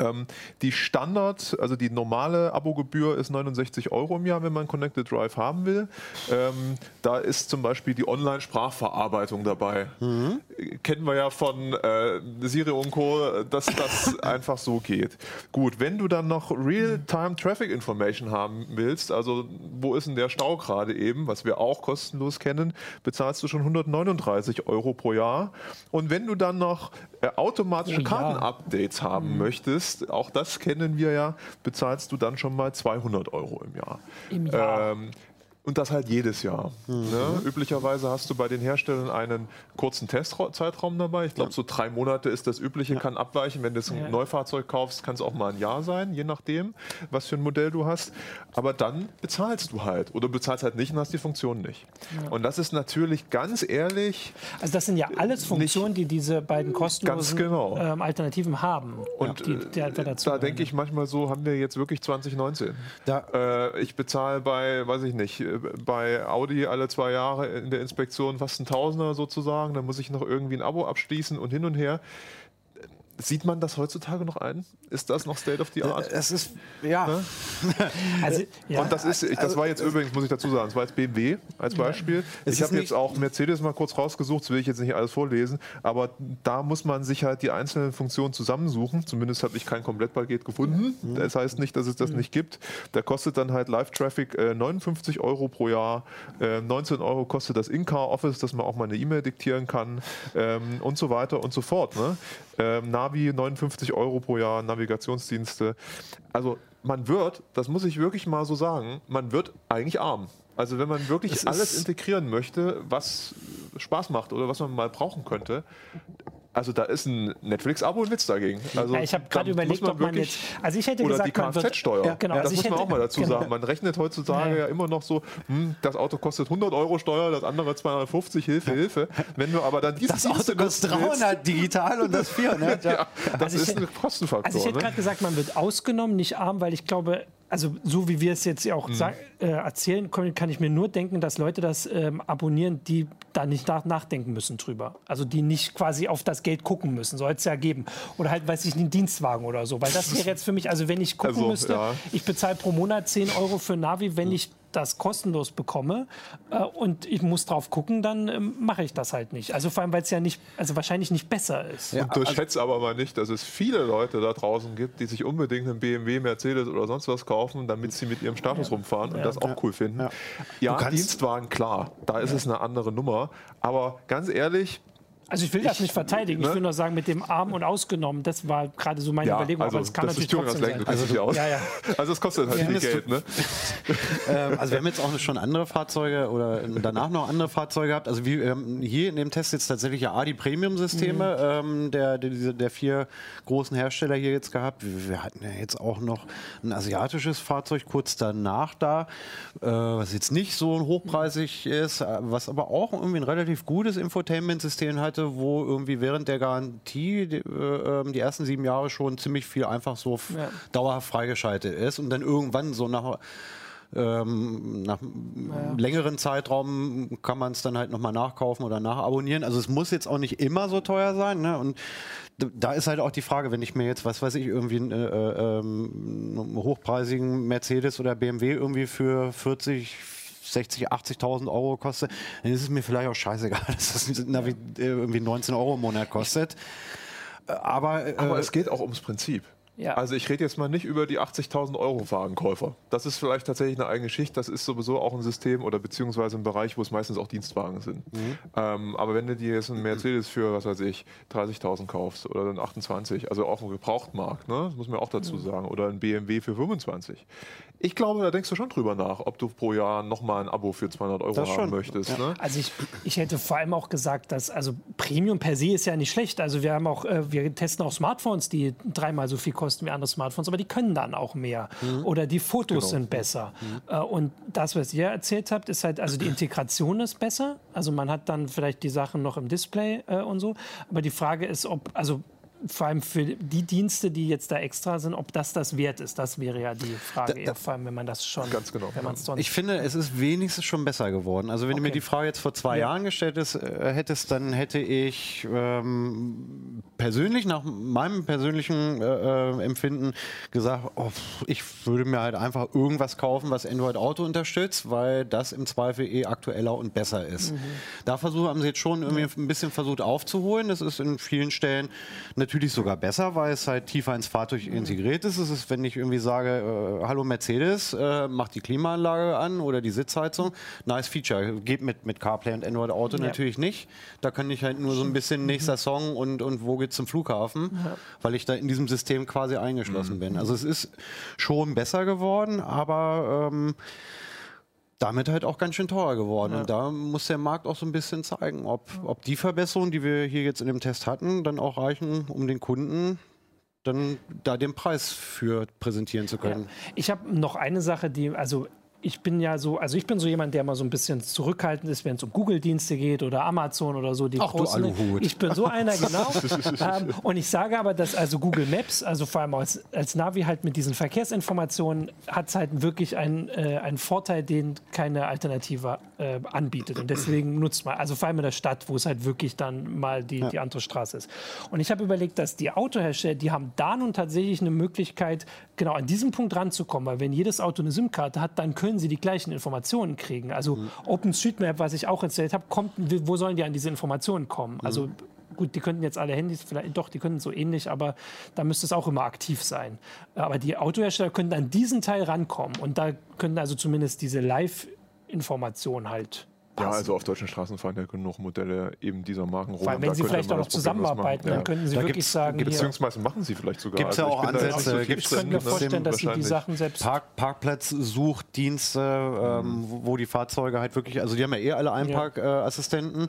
Ähm, die Standard, also die normale Abogebühr ist 69 Euro im Jahr, wenn man Connected Drive haben will. Ähm, da ist zum Beispiel die Online-Sprachverarbeitung dabei. Mhm. Kennen wir ja von äh, Siri und Co., dass das einfach so geht. Gut, wenn du dann noch Real-Time Traffic Information haben willst, also wo ist denn der Stau gerade eben, was wir auch kostenlos kennen, bezahlst du schon 139 Euro pro Jahr. Und wenn du dann noch automatische Kartenupdates haben mhm. möchtest, auch das kennen wir ja, bezahlst du dann schon mal 200 Euro im Jahr. Im Jahr. Ähm, und das halt jedes Jahr. Mhm. Ne? Üblicherweise hast du bei den Herstellern einen kurzen Testzeitraum dabei. Ich glaube, ja. so drei Monate ist das übliche, ja. kann abweichen. Wenn du ein ja. Neufahrzeug kaufst, kann es auch mal ein Jahr sein, je nachdem, was für ein Modell du hast. Aber dann bezahlst du halt. Oder bezahlst halt nicht und hast die Funktion nicht. Und das ist natürlich ganz ehrlich. Also, das sind ja alles Funktionen, die diese beiden kostenlosen genau. ähm, Alternativen haben. Und die, die halt da denke ich manchmal so, haben wir jetzt wirklich 2019. Äh, ich bezahle bei, weiß ich nicht, bei Audi alle zwei Jahre in der Inspektion fast ein Tausender sozusagen. Dann muss ich noch irgendwie ein Abo abschließen und hin und her. Sieht man das heutzutage noch ein? Ist das noch State of the Art? Es ist, ja. Ne? also, ja. Und das ist, das also, war jetzt übrigens, muss ich dazu sagen, das war jetzt BMW als Beispiel. Ja. Ich habe jetzt auch Mercedes mal kurz rausgesucht, das will ich jetzt nicht alles vorlesen, aber da muss man sich halt die einzelnen Funktionen zusammensuchen. Zumindest habe ich kein Komplettpaket gefunden. Mhm. Das heißt nicht, dass es das mhm. nicht gibt. Da kostet dann halt Live-Traffic äh, 59 Euro pro Jahr. Äh, 19 Euro kostet das In-Car Office, dass man auch mal eine E-Mail diktieren kann ähm, und so weiter und so fort. Ne? Ähm, Navi 59 Euro pro Jahr, Navigationsdienste. Also man wird, das muss ich wirklich mal so sagen, man wird eigentlich arm. Also wenn man wirklich alles integrieren möchte, was Spaß macht oder was man mal brauchen könnte, also da ist ein Netflix-Abo ein Witz dagegen. Also ja, ich habe gerade überlegt, ob man jetzt. Also ich hätte oder gesagt, die Kfz-Steuer. Ja, genau. das also muss man auch mal dazu genau. sagen. Man rechnet heutzutage ja. ja immer noch so, hm, das Auto kostet 100 Euro Steuer, das andere 250, Hilfe, Hilfe. Wenn du aber dann dieses Das Auto kostet 300 digital und das 400. ja, das also ist ich, ein Kostenfaktor. Also ich hätte ne? gerade gesagt, man wird ausgenommen, nicht arm, weil ich glaube, also so wie wir es jetzt auch mhm. äh, erzählen können, kann ich mir nur denken, dass Leute das ähm, abonnieren, die da nicht nach nachdenken müssen drüber. Also die nicht quasi auf das Geld gucken müssen, soll es ja geben. Oder halt, weiß ich, einen Dienstwagen oder so. Weil das wäre jetzt für mich, also wenn ich gucken also, müsste, ja. ich bezahle pro Monat 10 Euro für Navi, wenn ich das kostenlos bekomme äh, und ich muss drauf gucken, dann äh, mache ich das halt nicht. Also vor allem, weil es ja nicht, also wahrscheinlich nicht besser ist. Ja, und unterschätze also, aber mal nicht, dass es viele Leute da draußen gibt, die sich unbedingt einen BMW, Mercedes oder sonst was kaufen, damit sie mit ihrem Status ja. rumfahren und ja. das auch cool finden. Ja, Dienstwagen, klar, da ist es eine andere Nummer. Aber ganz ehrlich, also ich will das nicht verteidigen. Ne? Ich will nur sagen, mit dem Arm und ausgenommen, das war gerade so meine ja, Überlegung. Also aber das kann das natürlich trotzdem sein. Also, aus. Ja, ja. also es kostet halt viel Geld. Ne? ähm, also wir haben jetzt auch schon andere Fahrzeuge oder danach noch andere Fahrzeuge gehabt. Also wir haben hier in dem Test jetzt tatsächlich ja A, die Premium-Systeme mhm. ähm, der, der, der, vier großen Hersteller hier jetzt gehabt. Wir, wir, hatten ja jetzt auch noch ein asiatisches Fahrzeug kurz danach da, äh, was jetzt nicht so hochpreisig ist, was aber auch irgendwie ein relativ gutes Infotainment-System hat hatte, wo irgendwie während der Garantie die, äh, ähm, die ersten sieben Jahre schon ziemlich viel einfach so ja. dauerhaft freigeschaltet ist und dann irgendwann so nach ähm, nach naja. längeren Zeitraum kann man es dann halt nochmal nachkaufen oder nachabonnieren. Also es muss jetzt auch nicht immer so teuer sein. Ne? Und da ist halt auch die Frage, wenn ich mir jetzt, was weiß ich, irgendwie einen, äh, äh, einen hochpreisigen Mercedes oder BMW irgendwie für 40, 60, 80.000 Euro kostet, dann ist es mir vielleicht auch scheißegal, dass das Navi irgendwie 19 Euro im Monat kostet. Aber, äh, Aber es geht auch ums Prinzip. Ja. Also ich rede jetzt mal nicht über die 80.000 Euro Wagenkäufer. Das ist vielleicht tatsächlich eine eigene Schicht. Das ist sowieso auch ein System oder beziehungsweise ein Bereich, wo es meistens auch Dienstwagen sind. Mhm. Ähm, aber wenn du dir jetzt einen Mercedes für, was weiß ich, 30.000 kaufst oder dann 28, also auf dem Gebrauchtmarkt, ne? das muss man auch dazu mhm. sagen, oder ein BMW für 25. Ich glaube, da denkst du schon drüber nach, ob du pro Jahr nochmal ein Abo für 200 Euro das haben schon. möchtest. Ja. Ne? Also ich, ich hätte vor allem auch gesagt, dass also Premium per se ist ja nicht schlecht. Also wir haben auch, äh, wir testen auch Smartphones, die dreimal so viel kosten wie andere Smartphones, aber die können dann auch mehr. Mhm. Oder die Fotos genau. sind besser. Mhm. Äh, und das, was ihr erzählt habt, ist halt, also die Integration ist besser. Also man hat dann vielleicht die Sachen noch im Display äh, und so. Aber die Frage ist, ob, also vor allem für die Dienste, die jetzt da extra sind, ob das das wert ist, das wäre ja die Frage. Da, da, vor allem, wenn man das schon. Ganz genau. Wenn sonst ich finde, es ist wenigstens schon besser geworden. Also wenn okay. du mir die Frage jetzt vor zwei ja. Jahren gestellt ist, äh, hättest, dann hätte ich ähm, persönlich nach meinem persönlichen äh, äh, Empfinden gesagt, oh, ich würde mir halt einfach irgendwas kaufen, was Android Auto unterstützt, weil das im Zweifel eh aktueller und besser ist. Mhm. Da versuchen haben sie jetzt schon irgendwie ein bisschen versucht aufzuholen. Das ist in vielen Stellen eine natürlich sogar besser, weil es halt tiefer ins Fahrzeug integriert ist. Es ist, wenn ich irgendwie sage, äh, hallo Mercedes, äh, mach die Klimaanlage an oder die Sitzheizung, nice Feature. Geht mit, mit CarPlay und Android Auto ja. natürlich nicht. Da kann ich halt nur so ein bisschen nächster Song und, und wo geht's zum Flughafen, ja. weil ich da in diesem System quasi eingeschlossen mhm. bin. Also es ist schon besser geworden, aber ähm, damit halt auch ganz schön teuer geworden. Ja. Und da muss der Markt auch so ein bisschen zeigen, ob, ob die Verbesserungen, die wir hier jetzt in dem Test hatten, dann auch reichen, um den Kunden dann da den Preis für präsentieren zu können. Ja. Ich habe noch eine Sache, die, also ich bin ja so, also ich bin so jemand, der mal so ein bisschen zurückhaltend ist, wenn es um Google-Dienste geht oder Amazon oder so. Die Ach, großen, du Aluhut. Ich bin so einer, genau. ähm, und ich sage aber, dass also Google Maps, also vor allem als, als Navi halt mit diesen Verkehrsinformationen, hat es halt wirklich einen, äh, einen Vorteil, den keine Alternative äh, anbietet. Und deswegen nutzt man, also vor allem in der Stadt, wo es halt wirklich dann mal die, ja. die andere Straße ist. Und ich habe überlegt, dass die Autohersteller, die haben da nun tatsächlich eine Möglichkeit, genau an diesem Punkt ranzukommen, weil wenn jedes Auto eine SIM-Karte hat, dann können sie die gleichen Informationen kriegen. Also mhm. OpenStreetMap, was ich auch installiert habe, kommt, wo sollen die an diese Informationen kommen? Mhm. Also gut, die könnten jetzt alle Handys, vielleicht doch, die könnten so ähnlich, aber da müsste es auch immer aktiv sein. Aber die Autohersteller könnten an diesen Teil rankommen und da könnten also zumindest diese Live-Information halt ja, also auf deutschen Straßen fahren ja genug Modelle eben dieser Marken rum. Vor allem, wenn sie vielleicht auch noch zusammenarbeiten, dann könnten sie da wirklich sagen. Beziehungsweise machen sie vielleicht sogar. Gibt es also ja auch Ansätze. So ich könnte mir vorstellen, dass sie die Sachen selbst. Park, Parkplatzsuchdienste, ähm, mhm. wo die Fahrzeuge halt wirklich, also die haben ja eh alle Einparkassistenten. Ja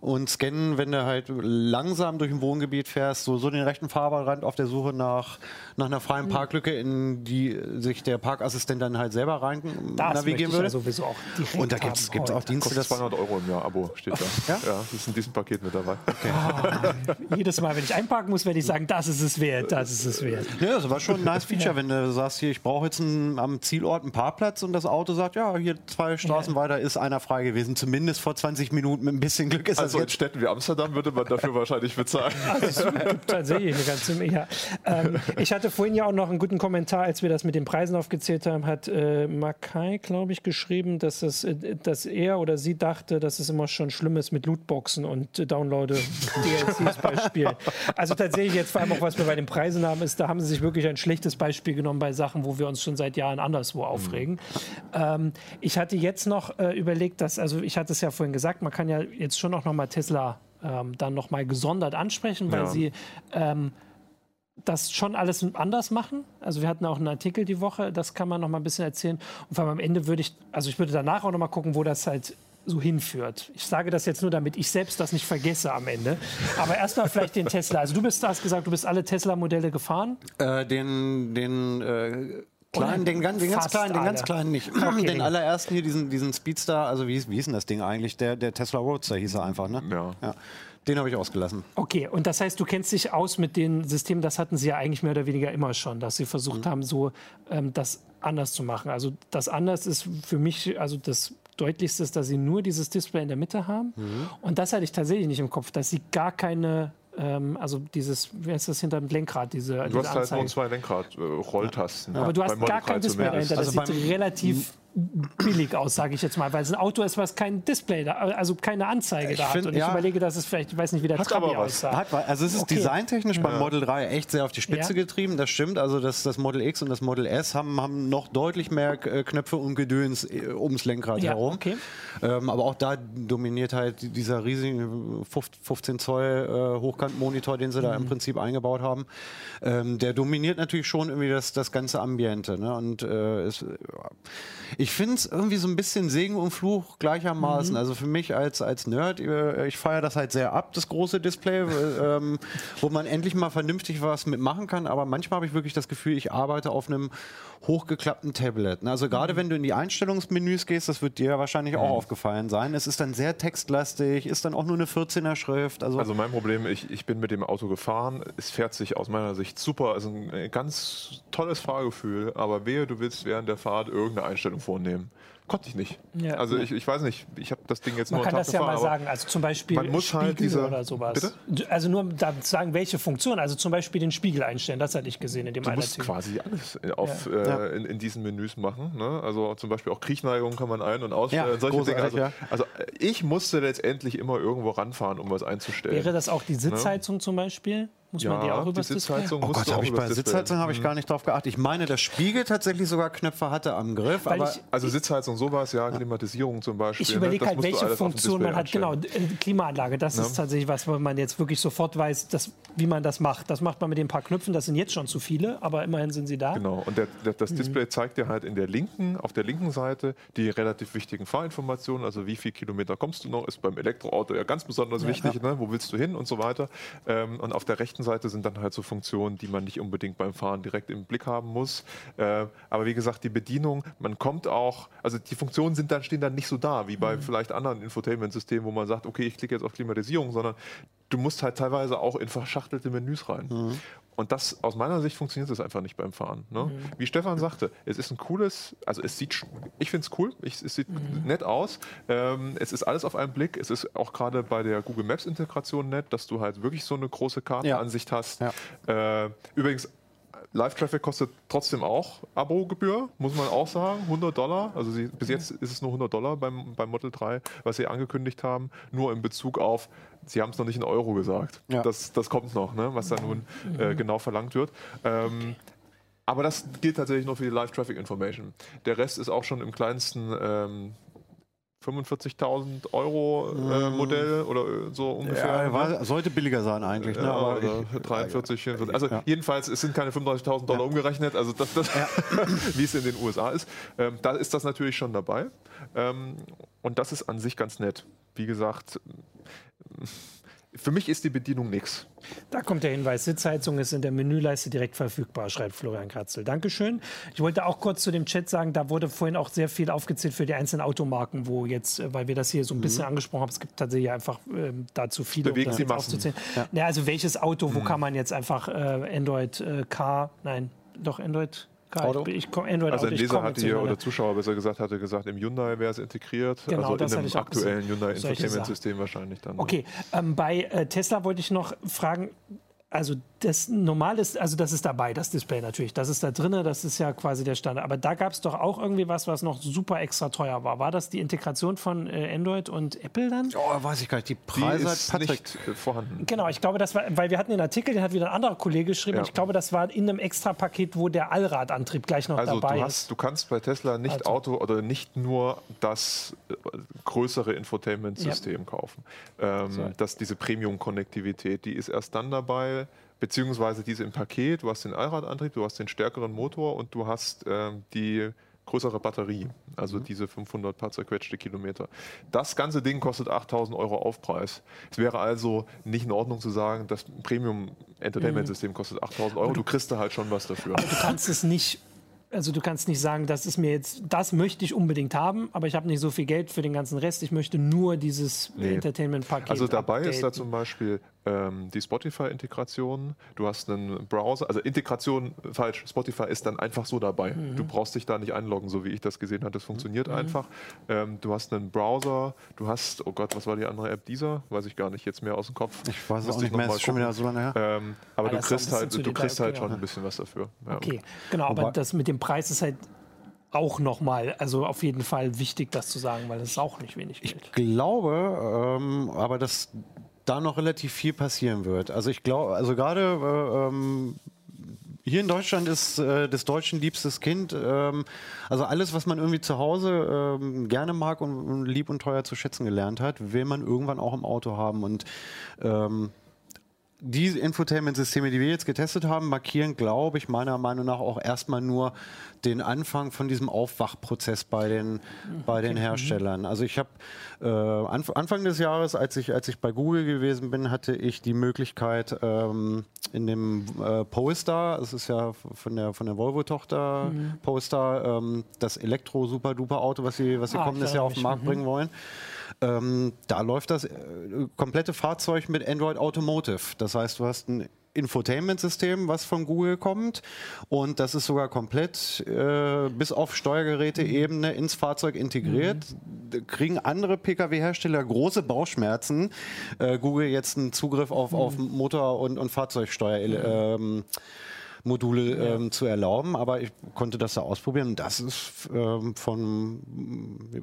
und scannen, wenn du halt langsam durch ein Wohngebiet fährst, so, so den rechten Fahrbahnrand auf der Suche nach, nach einer freien mhm. Parklücke, in die sich der Parkassistent dann halt selber rein das navigieren würde. Ja sowieso auch und da gibt es auch Dienste, das 200 Euro im Jahr Abo steht da. ja? ja, das ist in diesem Paket mit dabei. Okay. Oh, jedes Mal, wenn ich einparken muss, werde ich sagen, das ist es wert, das ist es wert. Ja, das war schon ein nice Feature, ja. wenn du sagst, hier, ich brauche jetzt einen, am Zielort einen Parkplatz und das Auto sagt, ja, hier zwei Straßen ja. weiter ist einer frei gewesen. Zumindest vor 20 Minuten mit ein bisschen Glück ist also in Städten wie Amsterdam würde man dafür wahrscheinlich bezahlen. Also, es gibt tatsächlich eine ganze Menge. Ähm, ich hatte vorhin ja auch noch einen guten Kommentar, als wir das mit den Preisen aufgezählt haben, hat äh, Makai, glaube ich, geschrieben, dass, das, äh, dass er oder sie dachte, dass es immer schon schlimm ist mit Lootboxen und äh, Downloade DLCs bei Spielen. Also tatsächlich jetzt vor allem auch, was wir bei den Preisen haben, ist, da haben sie sich wirklich ein schlechtes Beispiel genommen bei Sachen, wo wir uns schon seit Jahren anderswo aufregen. Mhm. Ähm, ich hatte jetzt noch äh, überlegt, dass, also ich hatte es ja vorhin gesagt, man kann ja jetzt schon auch noch mal Tesla ähm, dann nochmal gesondert ansprechen, weil ja. sie ähm, das schon alles anders machen. Also wir hatten auch einen Artikel die Woche, das kann man noch mal ein bisschen erzählen. Und vor allem am Ende würde ich, also ich würde danach auch noch mal gucken, wo das halt so hinführt. Ich sage das jetzt nur, damit ich selbst das nicht vergesse am Ende. Aber erstmal vielleicht den Tesla. Also du bist, hast gesagt, du bist alle Tesla-Modelle gefahren? Äh, den, den äh Klein, den, ganz, den ganz kleinen, den ganz kleinen nicht. Okay. Den allerersten hier, diesen, diesen Speedster, also wie, wie ist denn das Ding eigentlich? Der, der Tesla Roadster hieß er einfach, ne? Ja. ja. Den habe ich ausgelassen. Okay, und das heißt, du kennst dich aus mit den Systemen, das hatten sie ja eigentlich mehr oder weniger immer schon, dass sie versucht mhm. haben, so ähm, das anders zu machen. Also das anders ist für mich, also das Deutlichste ist, dass sie nur dieses Display in der Mitte haben. Mhm. Und das hatte ich tatsächlich nicht im Kopf, dass sie gar keine ähm, also dieses, wie heißt das hinter dem Lenkrad, diese Du diese hast halt nur zwei Lenkrad-Rolltasten. Äh, ja. Aber du hast gar kein Display dahinter. Das also sieht relativ billig aus, sage ich jetzt mal, weil es ein Auto ist, was kein Display, da, also keine Anzeige ich da find, hat. Und ich ja, überlege, dass es vielleicht, ich weiß nicht, wie der Trabi aussah. Hat, also es ist okay. designtechnisch beim Model 3 echt sehr auf die Spitze ja. getrieben, das stimmt. Also das, das Model X und das Model S haben, haben noch deutlich mehr äh, Knöpfe und Gedöns äh, ums Lenkrad ja, herum. Okay. Ähm, aber auch da dominiert halt dieser riesige 15 Zoll äh, Hochkantmonitor, den sie mhm. da im mhm. Prinzip eingebaut haben. Ähm, der dominiert natürlich schon irgendwie das, das ganze Ambiente. Ne? Und äh, es, ich finde es irgendwie so ein bisschen Segen und Fluch gleichermaßen. Mhm. Also für mich als, als Nerd, äh, ich feiere das halt sehr ab, das große Display, ähm, wo man endlich mal vernünftig was mitmachen kann. Aber manchmal habe ich wirklich das Gefühl, ich arbeite auf einem hochgeklappten Tablet. Ne? Also gerade mhm. wenn du in die Einstellungsmenüs gehst, das wird dir wahrscheinlich mhm. auch aufgefallen sein. Es ist dann sehr textlastig, ist dann auch nur eine 14er Schrift. Also, also mein Problem, ich, ich bin mit dem Auto gefahren, es fährt sich aus meiner Sicht super, also ein ganz tolles Fahrgefühl, aber wehe, du willst während der Fahrt irgendeine Einstellung vornehmen. Konnte ich nicht. Ja. Also ich, ich weiß nicht, ich habe das Ding jetzt man nur Man kann das ja mal sagen, also zum Beispiel man muss halt Spiegel halt diese, oder sowas. Bitte? Also nur da sagen, welche Funktion, also zum Beispiel den Spiegel einstellen, das hatte ich gesehen in dem Du musst quasi alles auf, ja. äh, in, in, diesen Menüs machen. Ne? Also zum Beispiel auch Kriechneigung kann man ein- und ausstellen, ja, solche Dinge. Also, also, ich musste letztendlich immer irgendwo ranfahren, um was einzustellen. Wäre das auch die ne? Sitzheizung ne? zum Beispiel? Muss ja, man die auch über das Sitzheizung Oh Gott, habe ich bei Sitzheizung habe ich gar nicht drauf geachtet. Ich meine, der Spiegel tatsächlich sogar Knöpfe hatte am Griff. aber ich, also Sitzheizung, sowas, ja, Klimatisierung zum Beispiel. Ich überlege ne? halt, welche Funktion man hat. Genau, Klimaanlage, das ja. ist tatsächlich was, wo man jetzt wirklich sofort weiß, dass, wie man das macht. Das macht man mit den paar Knöpfen, das sind jetzt schon zu viele, aber immerhin sind sie da. Genau, und der, der, das mhm. Display zeigt dir halt in der linken, auf der linken Seite die relativ wichtigen Fahrinformationen, also wie viele Kilometer kommst du noch, ist beim Elektroauto ja ganz besonders ja, wichtig, Ne? wo willst du hin und so weiter. Ähm, und auf der rechten Seite sind dann halt so Funktionen, die man nicht unbedingt beim Fahren direkt im Blick haben muss. Äh, aber wie gesagt, die Bedienung, man kommt auch, also die Funktionen sind dann, stehen dann nicht so da, wie bei mhm. vielleicht anderen Infotainment-Systemen, wo man sagt, okay, ich klicke jetzt auf Klimatisierung, sondern du musst halt teilweise auch in verschachtelte Menüs rein. Mhm. Und das aus meiner Sicht funktioniert das einfach nicht beim Fahren. Ne? Mhm. Wie Stefan sagte, es ist ein cooles, also es sieht, ich finde es cool, ich, es sieht mhm. nett aus. Ähm, es ist alles auf einen Blick. Es ist auch gerade bei der Google Maps Integration nett, dass du halt wirklich so eine große Kartenansicht ja. hast. Ja. Äh, übrigens, Live-Traffic kostet trotzdem auch Abo-Gebühr, muss man auch sagen, 100 Dollar. Also sie, bis jetzt ist es nur 100 Dollar beim, beim Model 3, was sie angekündigt haben, nur in Bezug auf, sie haben es noch nicht in Euro gesagt. Ja. Das, das kommt noch, ne, was da nun äh, mhm. genau verlangt wird. Ähm, aber das gilt tatsächlich nur für die Live-Traffic Information. Der Rest ist auch schon im kleinsten ähm, 45.000 Euro äh, mhm. Modell oder äh, so ungefähr. Ja, war, ne? sollte billiger sein eigentlich. Ne? Ja, aber 43, 44. Also ja. jedenfalls, es sind keine 35.000 Dollar umgerechnet, also das, das wie es in den USA ist. Ähm, da ist das natürlich schon dabei. Ähm, und das ist an sich ganz nett. Wie gesagt, für mich ist die Bedienung nichts. Da kommt der Hinweis, Sitzheizung ist in der Menüleiste direkt verfügbar, schreibt Florian Kratzel. Dankeschön. Ich wollte auch kurz zu dem Chat sagen, da wurde vorhin auch sehr viel aufgezählt für die einzelnen Automarken, wo jetzt, äh, weil wir das hier so ein bisschen mhm. angesprochen haben, es gibt tatsächlich einfach äh, dazu viele, Bewegen um das aufzuzählen. Ja. Ja, also welches Auto, wo mhm. kann man jetzt einfach äh, Android äh, Car, nein, doch Android Auto? Ich, ich Android also ein Leser hatte hier, oder Zuschauer besser gesagt, hatte gesagt, im Hyundai wäre es integriert. Genau, also in einem aktuellen Hyundai Infotainment-System wahrscheinlich dann. Okay, ähm, bei äh, Tesla wollte ich noch fragen, also das normal ist, also das ist dabei, das Display natürlich. Das ist da drin, das ist ja quasi der Standard. Aber da gab es doch auch irgendwie was, was noch super extra teuer war. War das die Integration von äh, Android und Apple dann? Oh, weiß ich gar nicht. Die Preise die ist Patrick nicht vorhanden. Genau, ich glaube, das war, weil wir hatten den Artikel, den hat wieder ein anderer Kollege geschrieben. Ja. Und ich glaube, das war in einem extra Paket, wo der Allradantrieb gleich noch also dabei du hast, ist. Du kannst bei Tesla nicht also. Auto oder nicht nur das äh, größere Infotainment-System ja. kaufen. Ähm, so. dass diese Premium-Konnektivität, die ist erst dann dabei beziehungsweise diese im Paket. Du hast den Allradantrieb, du hast den stärkeren Motor und du hast ähm, die größere Batterie, also mhm. diese 500 paar zerquetschte Kilometer. Das ganze Ding kostet 8000 Euro Aufpreis. Es wäre also nicht in Ordnung zu sagen, das Premium-Entertainment-System mhm. kostet 8000 Euro. Du, du kriegst da halt schon was dafür. Aber du kannst es nicht also du kannst nicht sagen, das ist mir jetzt, das möchte ich unbedingt haben, aber ich habe nicht so viel Geld für den ganzen Rest. Ich möchte nur dieses nee. Entertainment-Paket. Also dabei updaten. ist da zum Beispiel ähm, die Spotify-Integration. Du hast einen Browser, also Integration falsch. Spotify ist dann einfach so dabei. Mhm. Du brauchst dich da nicht einloggen, so wie ich das gesehen habe. Das funktioniert mhm. einfach. Ähm, du hast einen Browser. Du hast, oh Gott, was war die andere App? Dieser, weiß ich gar nicht jetzt mehr aus dem Kopf. Ich weiß es nicht mehr. Ist schon wieder so lange her. Ähm, aber ah, du kriegst halt, du kriegst halt schon ein bisschen was dafür. Ja. Okay, genau. Aber das mit dem Preis ist halt auch nochmal, also auf jeden Fall wichtig, das zu sagen, weil das ist auch nicht wenig Geld. Ich glaube, ähm, aber dass da noch relativ viel passieren wird. Also ich glaube, also gerade äh, ähm, hier in Deutschland ist äh, des Deutschen liebstes Kind. Ähm, also alles, was man irgendwie zu Hause ähm, gerne mag und, und, lieb und teuer zu schätzen gelernt hat, will man irgendwann auch im Auto haben. Und ähm, die Infotainment-Systeme, die wir jetzt getestet haben, markieren, glaube ich, meiner Meinung nach auch erstmal nur den Anfang von diesem Aufwachprozess bei den, bei den Herstellern. Also ich habe äh, Anf Anfang des Jahres, als ich, als ich bei Google gewesen bin, hatte ich die Möglichkeit ähm, in dem äh, Polestar, das ist ja von der, von der Volvo-Tochter mhm. Polestar, ähm, das Elektro-Super-Duper-Auto, was sie, was sie ah, kommendes Jahr auf den Markt bringen wollen. Ähm, da läuft das äh, komplette Fahrzeug mit Android Automotive. Das heißt, du hast ein Infotainment-System, was von Google kommt. Und das ist sogar komplett äh, bis auf Steuergeräte-Ebene ins Fahrzeug integriert. Mhm. Kriegen andere Pkw-Hersteller große Bauchschmerzen, äh, Google jetzt einen Zugriff auf, mhm. auf Motor- und, und Fahrzeugsteuer. Mhm. Ähm, Module ähm, zu erlauben, aber ich konnte das da ausprobieren. Das ist ähm, von,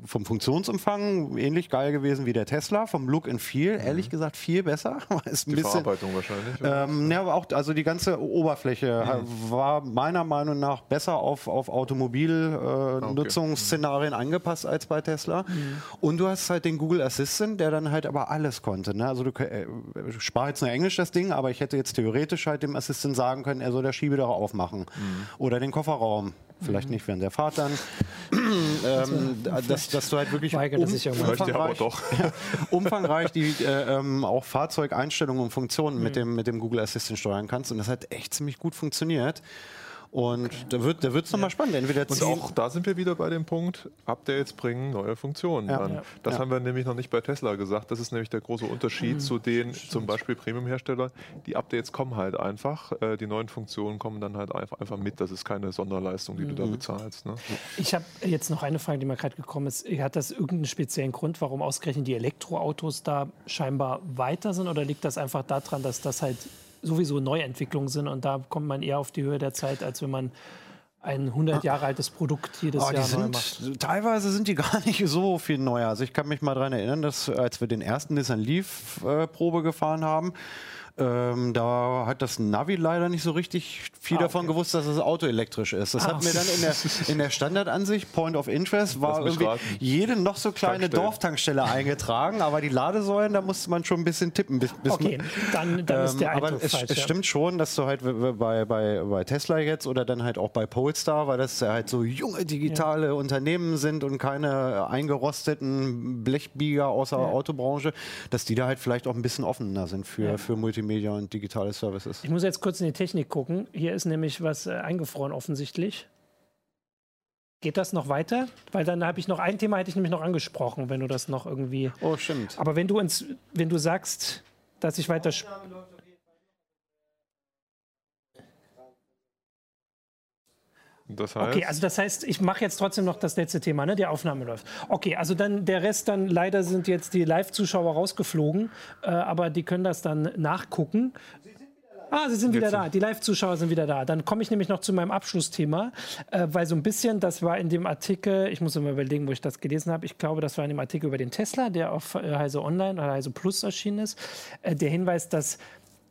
vom Funktionsumfang ähnlich geil gewesen wie der Tesla, vom Look and Feel, mhm. ehrlich gesagt viel besser. ist die bisschen, Verarbeitung wahrscheinlich. Ähm, ja, aber auch also die ganze Oberfläche mhm. war meiner Meinung nach besser auf, auf Automobilnutzungsszenarien äh, okay. angepasst als bei Tesla. Mhm. Und du hast halt den Google Assistant, der dann halt aber alles konnte. Ne? Also du äh, spar jetzt nur Englisch das Ding, aber ich hätte jetzt theoretisch halt dem Assistent sagen können, er soll der Schiebe Schiebedach aufmachen. Mhm. Oder den Kofferraum. Vielleicht mhm. nicht während der Fahrt dann. ähm, dass, dass, du halt wirklich um, umfangreich, ja, umfangreich die äh, ähm, auch Fahrzeugeinstellungen und Funktionen mhm. mit, dem, mit dem Google Assistant steuern kannst. Und das hat echt ziemlich gut funktioniert. Und okay. da wird da wird's nochmal spannend. Entweder und auch da sind wir wieder bei dem Punkt, Updates bringen neue Funktionen ja. Ja. Das ja. haben wir nämlich noch nicht bei Tesla gesagt. Das ist nämlich der große Unterschied mhm. zu den Stimmt. zum Beispiel Premium-Herstellern. Die Updates kommen halt einfach. Äh, die neuen Funktionen kommen dann halt einfach, einfach mit. Das ist keine Sonderleistung, die mhm. du da mhm. bezahlst. Ne? Ich habe jetzt noch eine Frage, die mir gerade gekommen ist. Hat das irgendeinen speziellen Grund, warum ausgerechnet die Elektroautos da scheinbar weiter sind? Oder liegt das einfach daran, dass das halt sowieso Neuentwicklungen sind und da kommt man eher auf die Höhe der Zeit, als wenn man ein 100 Jahre altes Produkt jedes oh, Jahr neu macht. Teilweise sind die gar nicht so viel neuer. Also ich kann mich mal daran erinnern, dass als wir den ersten Nissan Leaf äh, Probe gefahren haben, ähm, da hat das Navi leider nicht so richtig viel ah, davon okay. gewusst, dass das Auto elektrisch ist. Das ah. hat mir dann in der, in der Standardansicht, Point of Interest, war irgendwie jede noch so kleine Dorftankstelle eingetragen, aber die Ladesäulen, da musste man schon ein bisschen tippen. Bis, bis okay, dann, dann ist der ähm, Aber es, falsch, es ja. stimmt schon, dass du halt bei, bei, bei Tesla jetzt oder dann halt auch bei Polestar, weil das halt so junge digitale ja. Unternehmen sind und keine eingerosteten Blechbieger außer ja. Autobranche, dass die da halt vielleicht auch ein bisschen offener sind für, für Multimedia. Multimedia und digitale Services. Ich muss jetzt kurz in die Technik gucken. Hier ist nämlich was äh, eingefroren offensichtlich. Geht das noch weiter? Weil dann habe ich noch ein Thema, hätte ich nämlich noch angesprochen, wenn du das noch irgendwie. Oh, stimmt. Aber wenn du uns, wenn du sagst, dass ich weiter. Das heißt? Okay, also das heißt, ich mache jetzt trotzdem noch das letzte Thema, ne? Die Aufnahme läuft. Okay, also dann der Rest dann leider sind jetzt die Live-Zuschauer rausgeflogen, äh, aber die können das dann nachgucken. Ah, sie sind wieder da. Die Live-Zuschauer sind wieder da. Dann komme ich nämlich noch zu meinem Abschlussthema, äh, weil so ein bisschen, das war in dem Artikel, ich muss mal überlegen, wo ich das gelesen habe. Ich glaube, das war in dem Artikel über den Tesla, der auf äh, Heise Online oder Heise Plus erschienen ist. Äh, der Hinweis, dass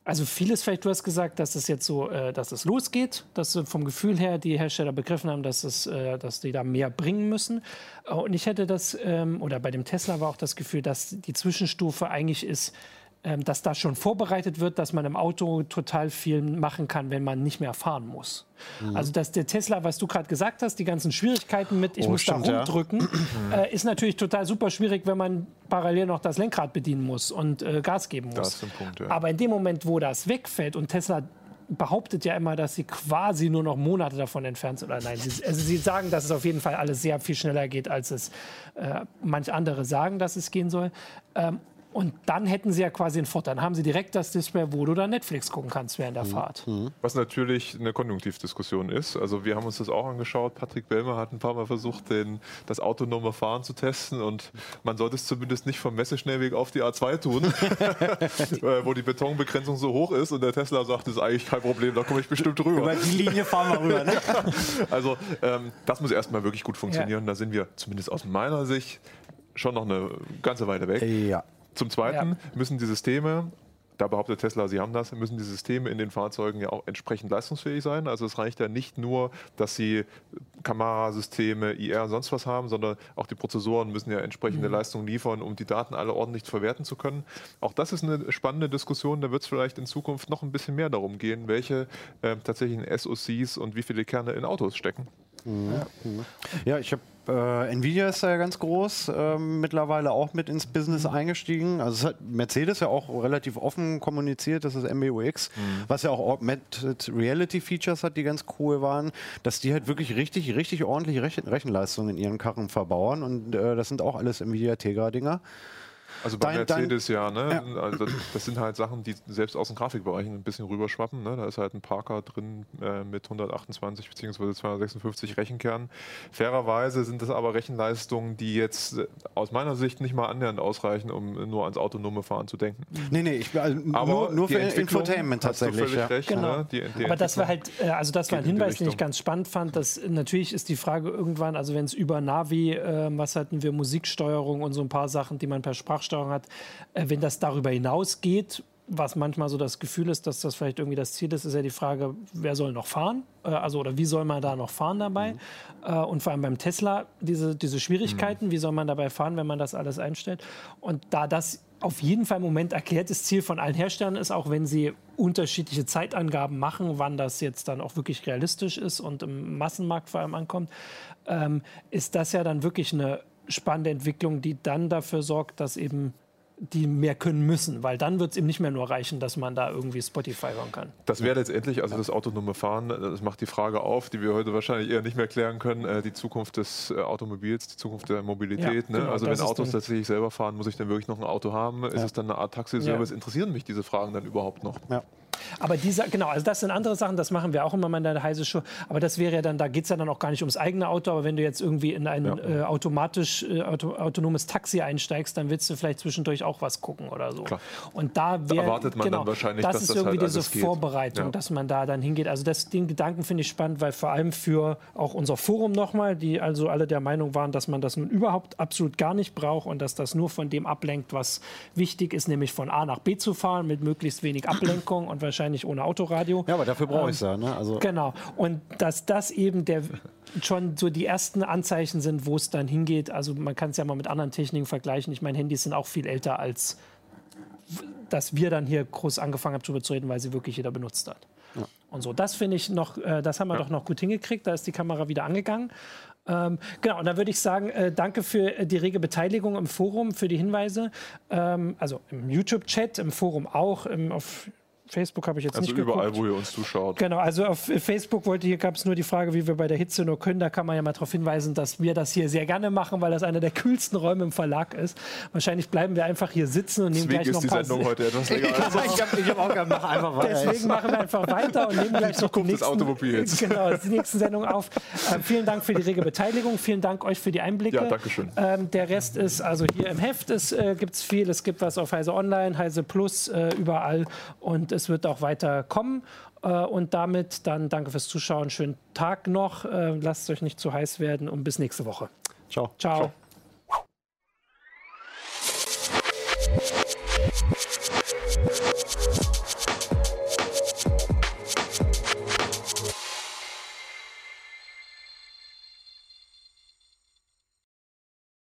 also vieles vielleicht, du hast gesagt, dass es jetzt so, äh, dass es losgeht, dass vom Gefühl her die Hersteller begriffen haben, dass, es, äh, dass die da mehr bringen müssen. Äh, und ich hätte das, ähm, oder bei dem Tesla war auch das Gefühl, dass die Zwischenstufe eigentlich ist, dass das schon vorbereitet wird, dass man im Auto total viel machen kann, wenn man nicht mehr fahren muss. Mhm. Also dass der Tesla, was du gerade gesagt hast, die ganzen Schwierigkeiten mit, ich oh, muss stimmt, da rumdrücken, ja. äh, ist natürlich total super schwierig, wenn man parallel noch das Lenkrad bedienen muss und äh, Gas geben muss. Punkt, ja. Aber in dem Moment, wo das wegfällt und Tesla behauptet ja immer, dass sie quasi nur noch Monate davon entfernt sind. Oder nein, sie, also sie sagen, dass es auf jeden Fall alles sehr viel schneller geht, als es äh, manch andere sagen, dass es gehen soll. Ähm, Und dann hätten sie ja quasi einen Vorteil. Dann haben sie direkt das Display, wo du dann Netflix gucken kannst während der mhm. Fahrt. Mhm. Was natürlich eine Konjunktivdiskussion ist. Also wir haben uns das auch angeschaut. Patrick Bellmer hat ein paar Mal versucht, den, das autonome Fahren zu testen. Und man sollte es zumindest nicht vom Messeschnellweg auf die A2 tun, äh, wo die Betonbegrenzung so hoch ist. Und der Tesla sagt, das ist eigentlich kein Problem, da komme ich bestimmt rüber. Über die Linie fahren wir rüber. Ne? also ähm, das muss erstmal wirklich gut funktionieren. Ja. Da sind wir zumindest aus meiner Sicht schon noch eine ganze Weile weg. Ja. Zum Zweiten ja. müssen die Systeme da behauptet Tesla, sie haben das, müssen die Systeme in den Fahrzeugen ja auch entsprechend leistungsfähig sein. Also es reicht ja nicht nur, dass sie Kamerasysteme, IR und sonst was haben, sondern auch die Prozessoren müssen ja entsprechende mhm. Leistungen liefern, um die Daten alle ordentlich verwerten zu können. Auch das ist eine spannende Diskussion. Da wird es vielleicht in Zukunft noch ein bisschen mehr darum gehen, welche äh, tatsächlichen SoCs und wie viele Kerne in Autos stecken. Mhm. Ja, ich habe äh, Nvidia ist da ja ganz groß, äh, mittlerweile auch mit ins Business eingestiegen. Also es hat Mercedes ja auch relativ offen kommuniziert, das ist MBUX, mhm. was ja auch Augmented Reality Features hat, die ganz cool waren, dass die halt wirklich richtig, richtig ordentliche Rechen Rechenleistungen in ihren Karren verbauen und äh, das sind auch alles Nvidia Tegra-Dinger. Also bei dein, Mercedes dein, ja, ne? Ja. Also das sind halt Sachen, die selbst aus den Grafikbereichen ein bisschen rüberschwappen. Ne? Da ist halt ein Parker drin äh, mit 128 bzw. 256 Rechenkernen. Fairerweise sind das aber Rechenleistungen, die jetzt äh, aus meiner Sicht nicht mal annähernd ausreichen, um nur ans autonome Fahren zu denken. Nee, nee, ich, also aber nur, nur für Infotainment tatsächlich. Ja. Recht, genau. ne? die, die aber das war halt, äh, also das war ein Hinweis, den ich ganz spannend fand, dass natürlich ist die Frage irgendwann, also wenn es über Navi, äh, was hatten wir, Musiksteuerung und so ein paar Sachen, die man per Sprachsteuerung Steuerung hat, äh, wenn das darüber hinausgeht, was manchmal so das Gefühl ist, dass das vielleicht irgendwie das Ziel ist, ist ja die Frage, wer soll noch fahren? Äh, also oder wie soll man da noch fahren dabei? Mhm. Äh, und vor allem beim Tesla diese, diese Schwierigkeiten, mhm. wie soll man dabei fahren, wenn man das alles einstellt? Und da das auf jeden Fall im Moment erklärtes Ziel von allen Herstellern ist, auch wenn sie unterschiedliche Zeitangaben machen, wann das jetzt dann auch wirklich realistisch ist und im Massenmarkt vor allem ankommt, ähm, ist das ja dann wirklich eine spannende Entwicklung, die dann dafür sorgt, dass eben die mehr können müssen, weil dann wird es eben nicht mehr nur reichen, dass man da irgendwie Spotify hören kann. Das wäre letztendlich, also das autonome Fahren, das macht die Frage auf, die wir heute wahrscheinlich eher nicht mehr klären können, äh, die Zukunft des äh, Automobils, die Zukunft der Mobilität. Ja, ne? genau, also wenn Autos tatsächlich selber fahren, muss ich dann wirklich noch ein Auto haben? Ja. Ist es dann eine Art Taxiservice? Ja. Interessieren mich diese Fragen dann überhaupt noch? Ja. Aber dieser, genau, also das sind andere Sachen, das machen wir auch immer mal in der Heise Show. Aber das wäre ja dann, da geht es ja dann auch gar nicht ums eigene Auto, aber wenn du jetzt irgendwie in ein ja. äh, automatisch äh, auto, autonomes Taxi einsteigst, dann willst du vielleicht zwischendurch auch was gucken oder so. Klar. Und da, wär, da erwartet man genau, dann wahrscheinlich, das dass ist das irgendwie halt diese Vorbereitung, ja. dass man da dann hingeht. Also das, den Gedanken finde ich spannend, weil vor allem für auch unser Forum nochmal, die also alle der Meinung waren, dass man das nun überhaupt absolut gar nicht braucht und dass das nur von dem ablenkt, was wichtig ist, nämlich von A nach B zu fahren mit möglichst wenig Ablenkung und wahrscheinlich ohne Autoradio. Ja, aber dafür brauche ich es ja. Ne? Also genau. Und dass das eben der schon so die ersten Anzeichen sind, wo es dann hingeht. Also man kann es ja mal mit anderen Techniken vergleichen. Ich meine, Handys sind auch viel älter als dass wir dann hier groß angefangen haben darüber zu reden, weil sie wirklich jeder benutzt hat. Ja. Und so, das finde ich noch, äh, das haben wir ja. doch noch gut hingekriegt. Da ist die Kamera wieder angegangen. Ähm, genau, und da würde ich sagen, äh, danke für äh, die rege Beteiligung im Forum, für die Hinweise. Ähm, also im YouTube-Chat, im Forum auch, im, auf Facebook habe ich jetzt also nicht überall, geguckt. wo ihr uns zuschaut. Genau, also auf Facebook wollte hier gab es nur die Frage, wie wir bei der Hitze nur können. Da kann man ja mal darauf hinweisen, dass wir das hier sehr gerne machen, weil das einer der kühlsten Räume im Verlag ist. Wahrscheinlich bleiben wir einfach hier sitzen und nehmen Deswegen gleich noch ist die Sendung heute etwas länger. also, ich habe hab auch gerne mach einfach weiter. Deswegen machen wir einfach weiter und nehmen gleich noch die nächsten, Automobils. Genau, die nächsten Sendungen auf. Äh, vielen Dank für die rege Beteiligung. Vielen Dank euch für die Einblicke. Ja, danke schön. Ähm, der Rest ist also hier im Heft. Es äh, gibt viel. Es gibt was auf Heise Online, Heise Plus, äh, überall. Und es wird auch weiter kommen. Äh, und damit dann danke fürs Zuschauen. Schönen Tag noch. Äh, lasst es euch nicht zu heiß werden und bis nächste Woche. Ciao. Ciao. Ciao.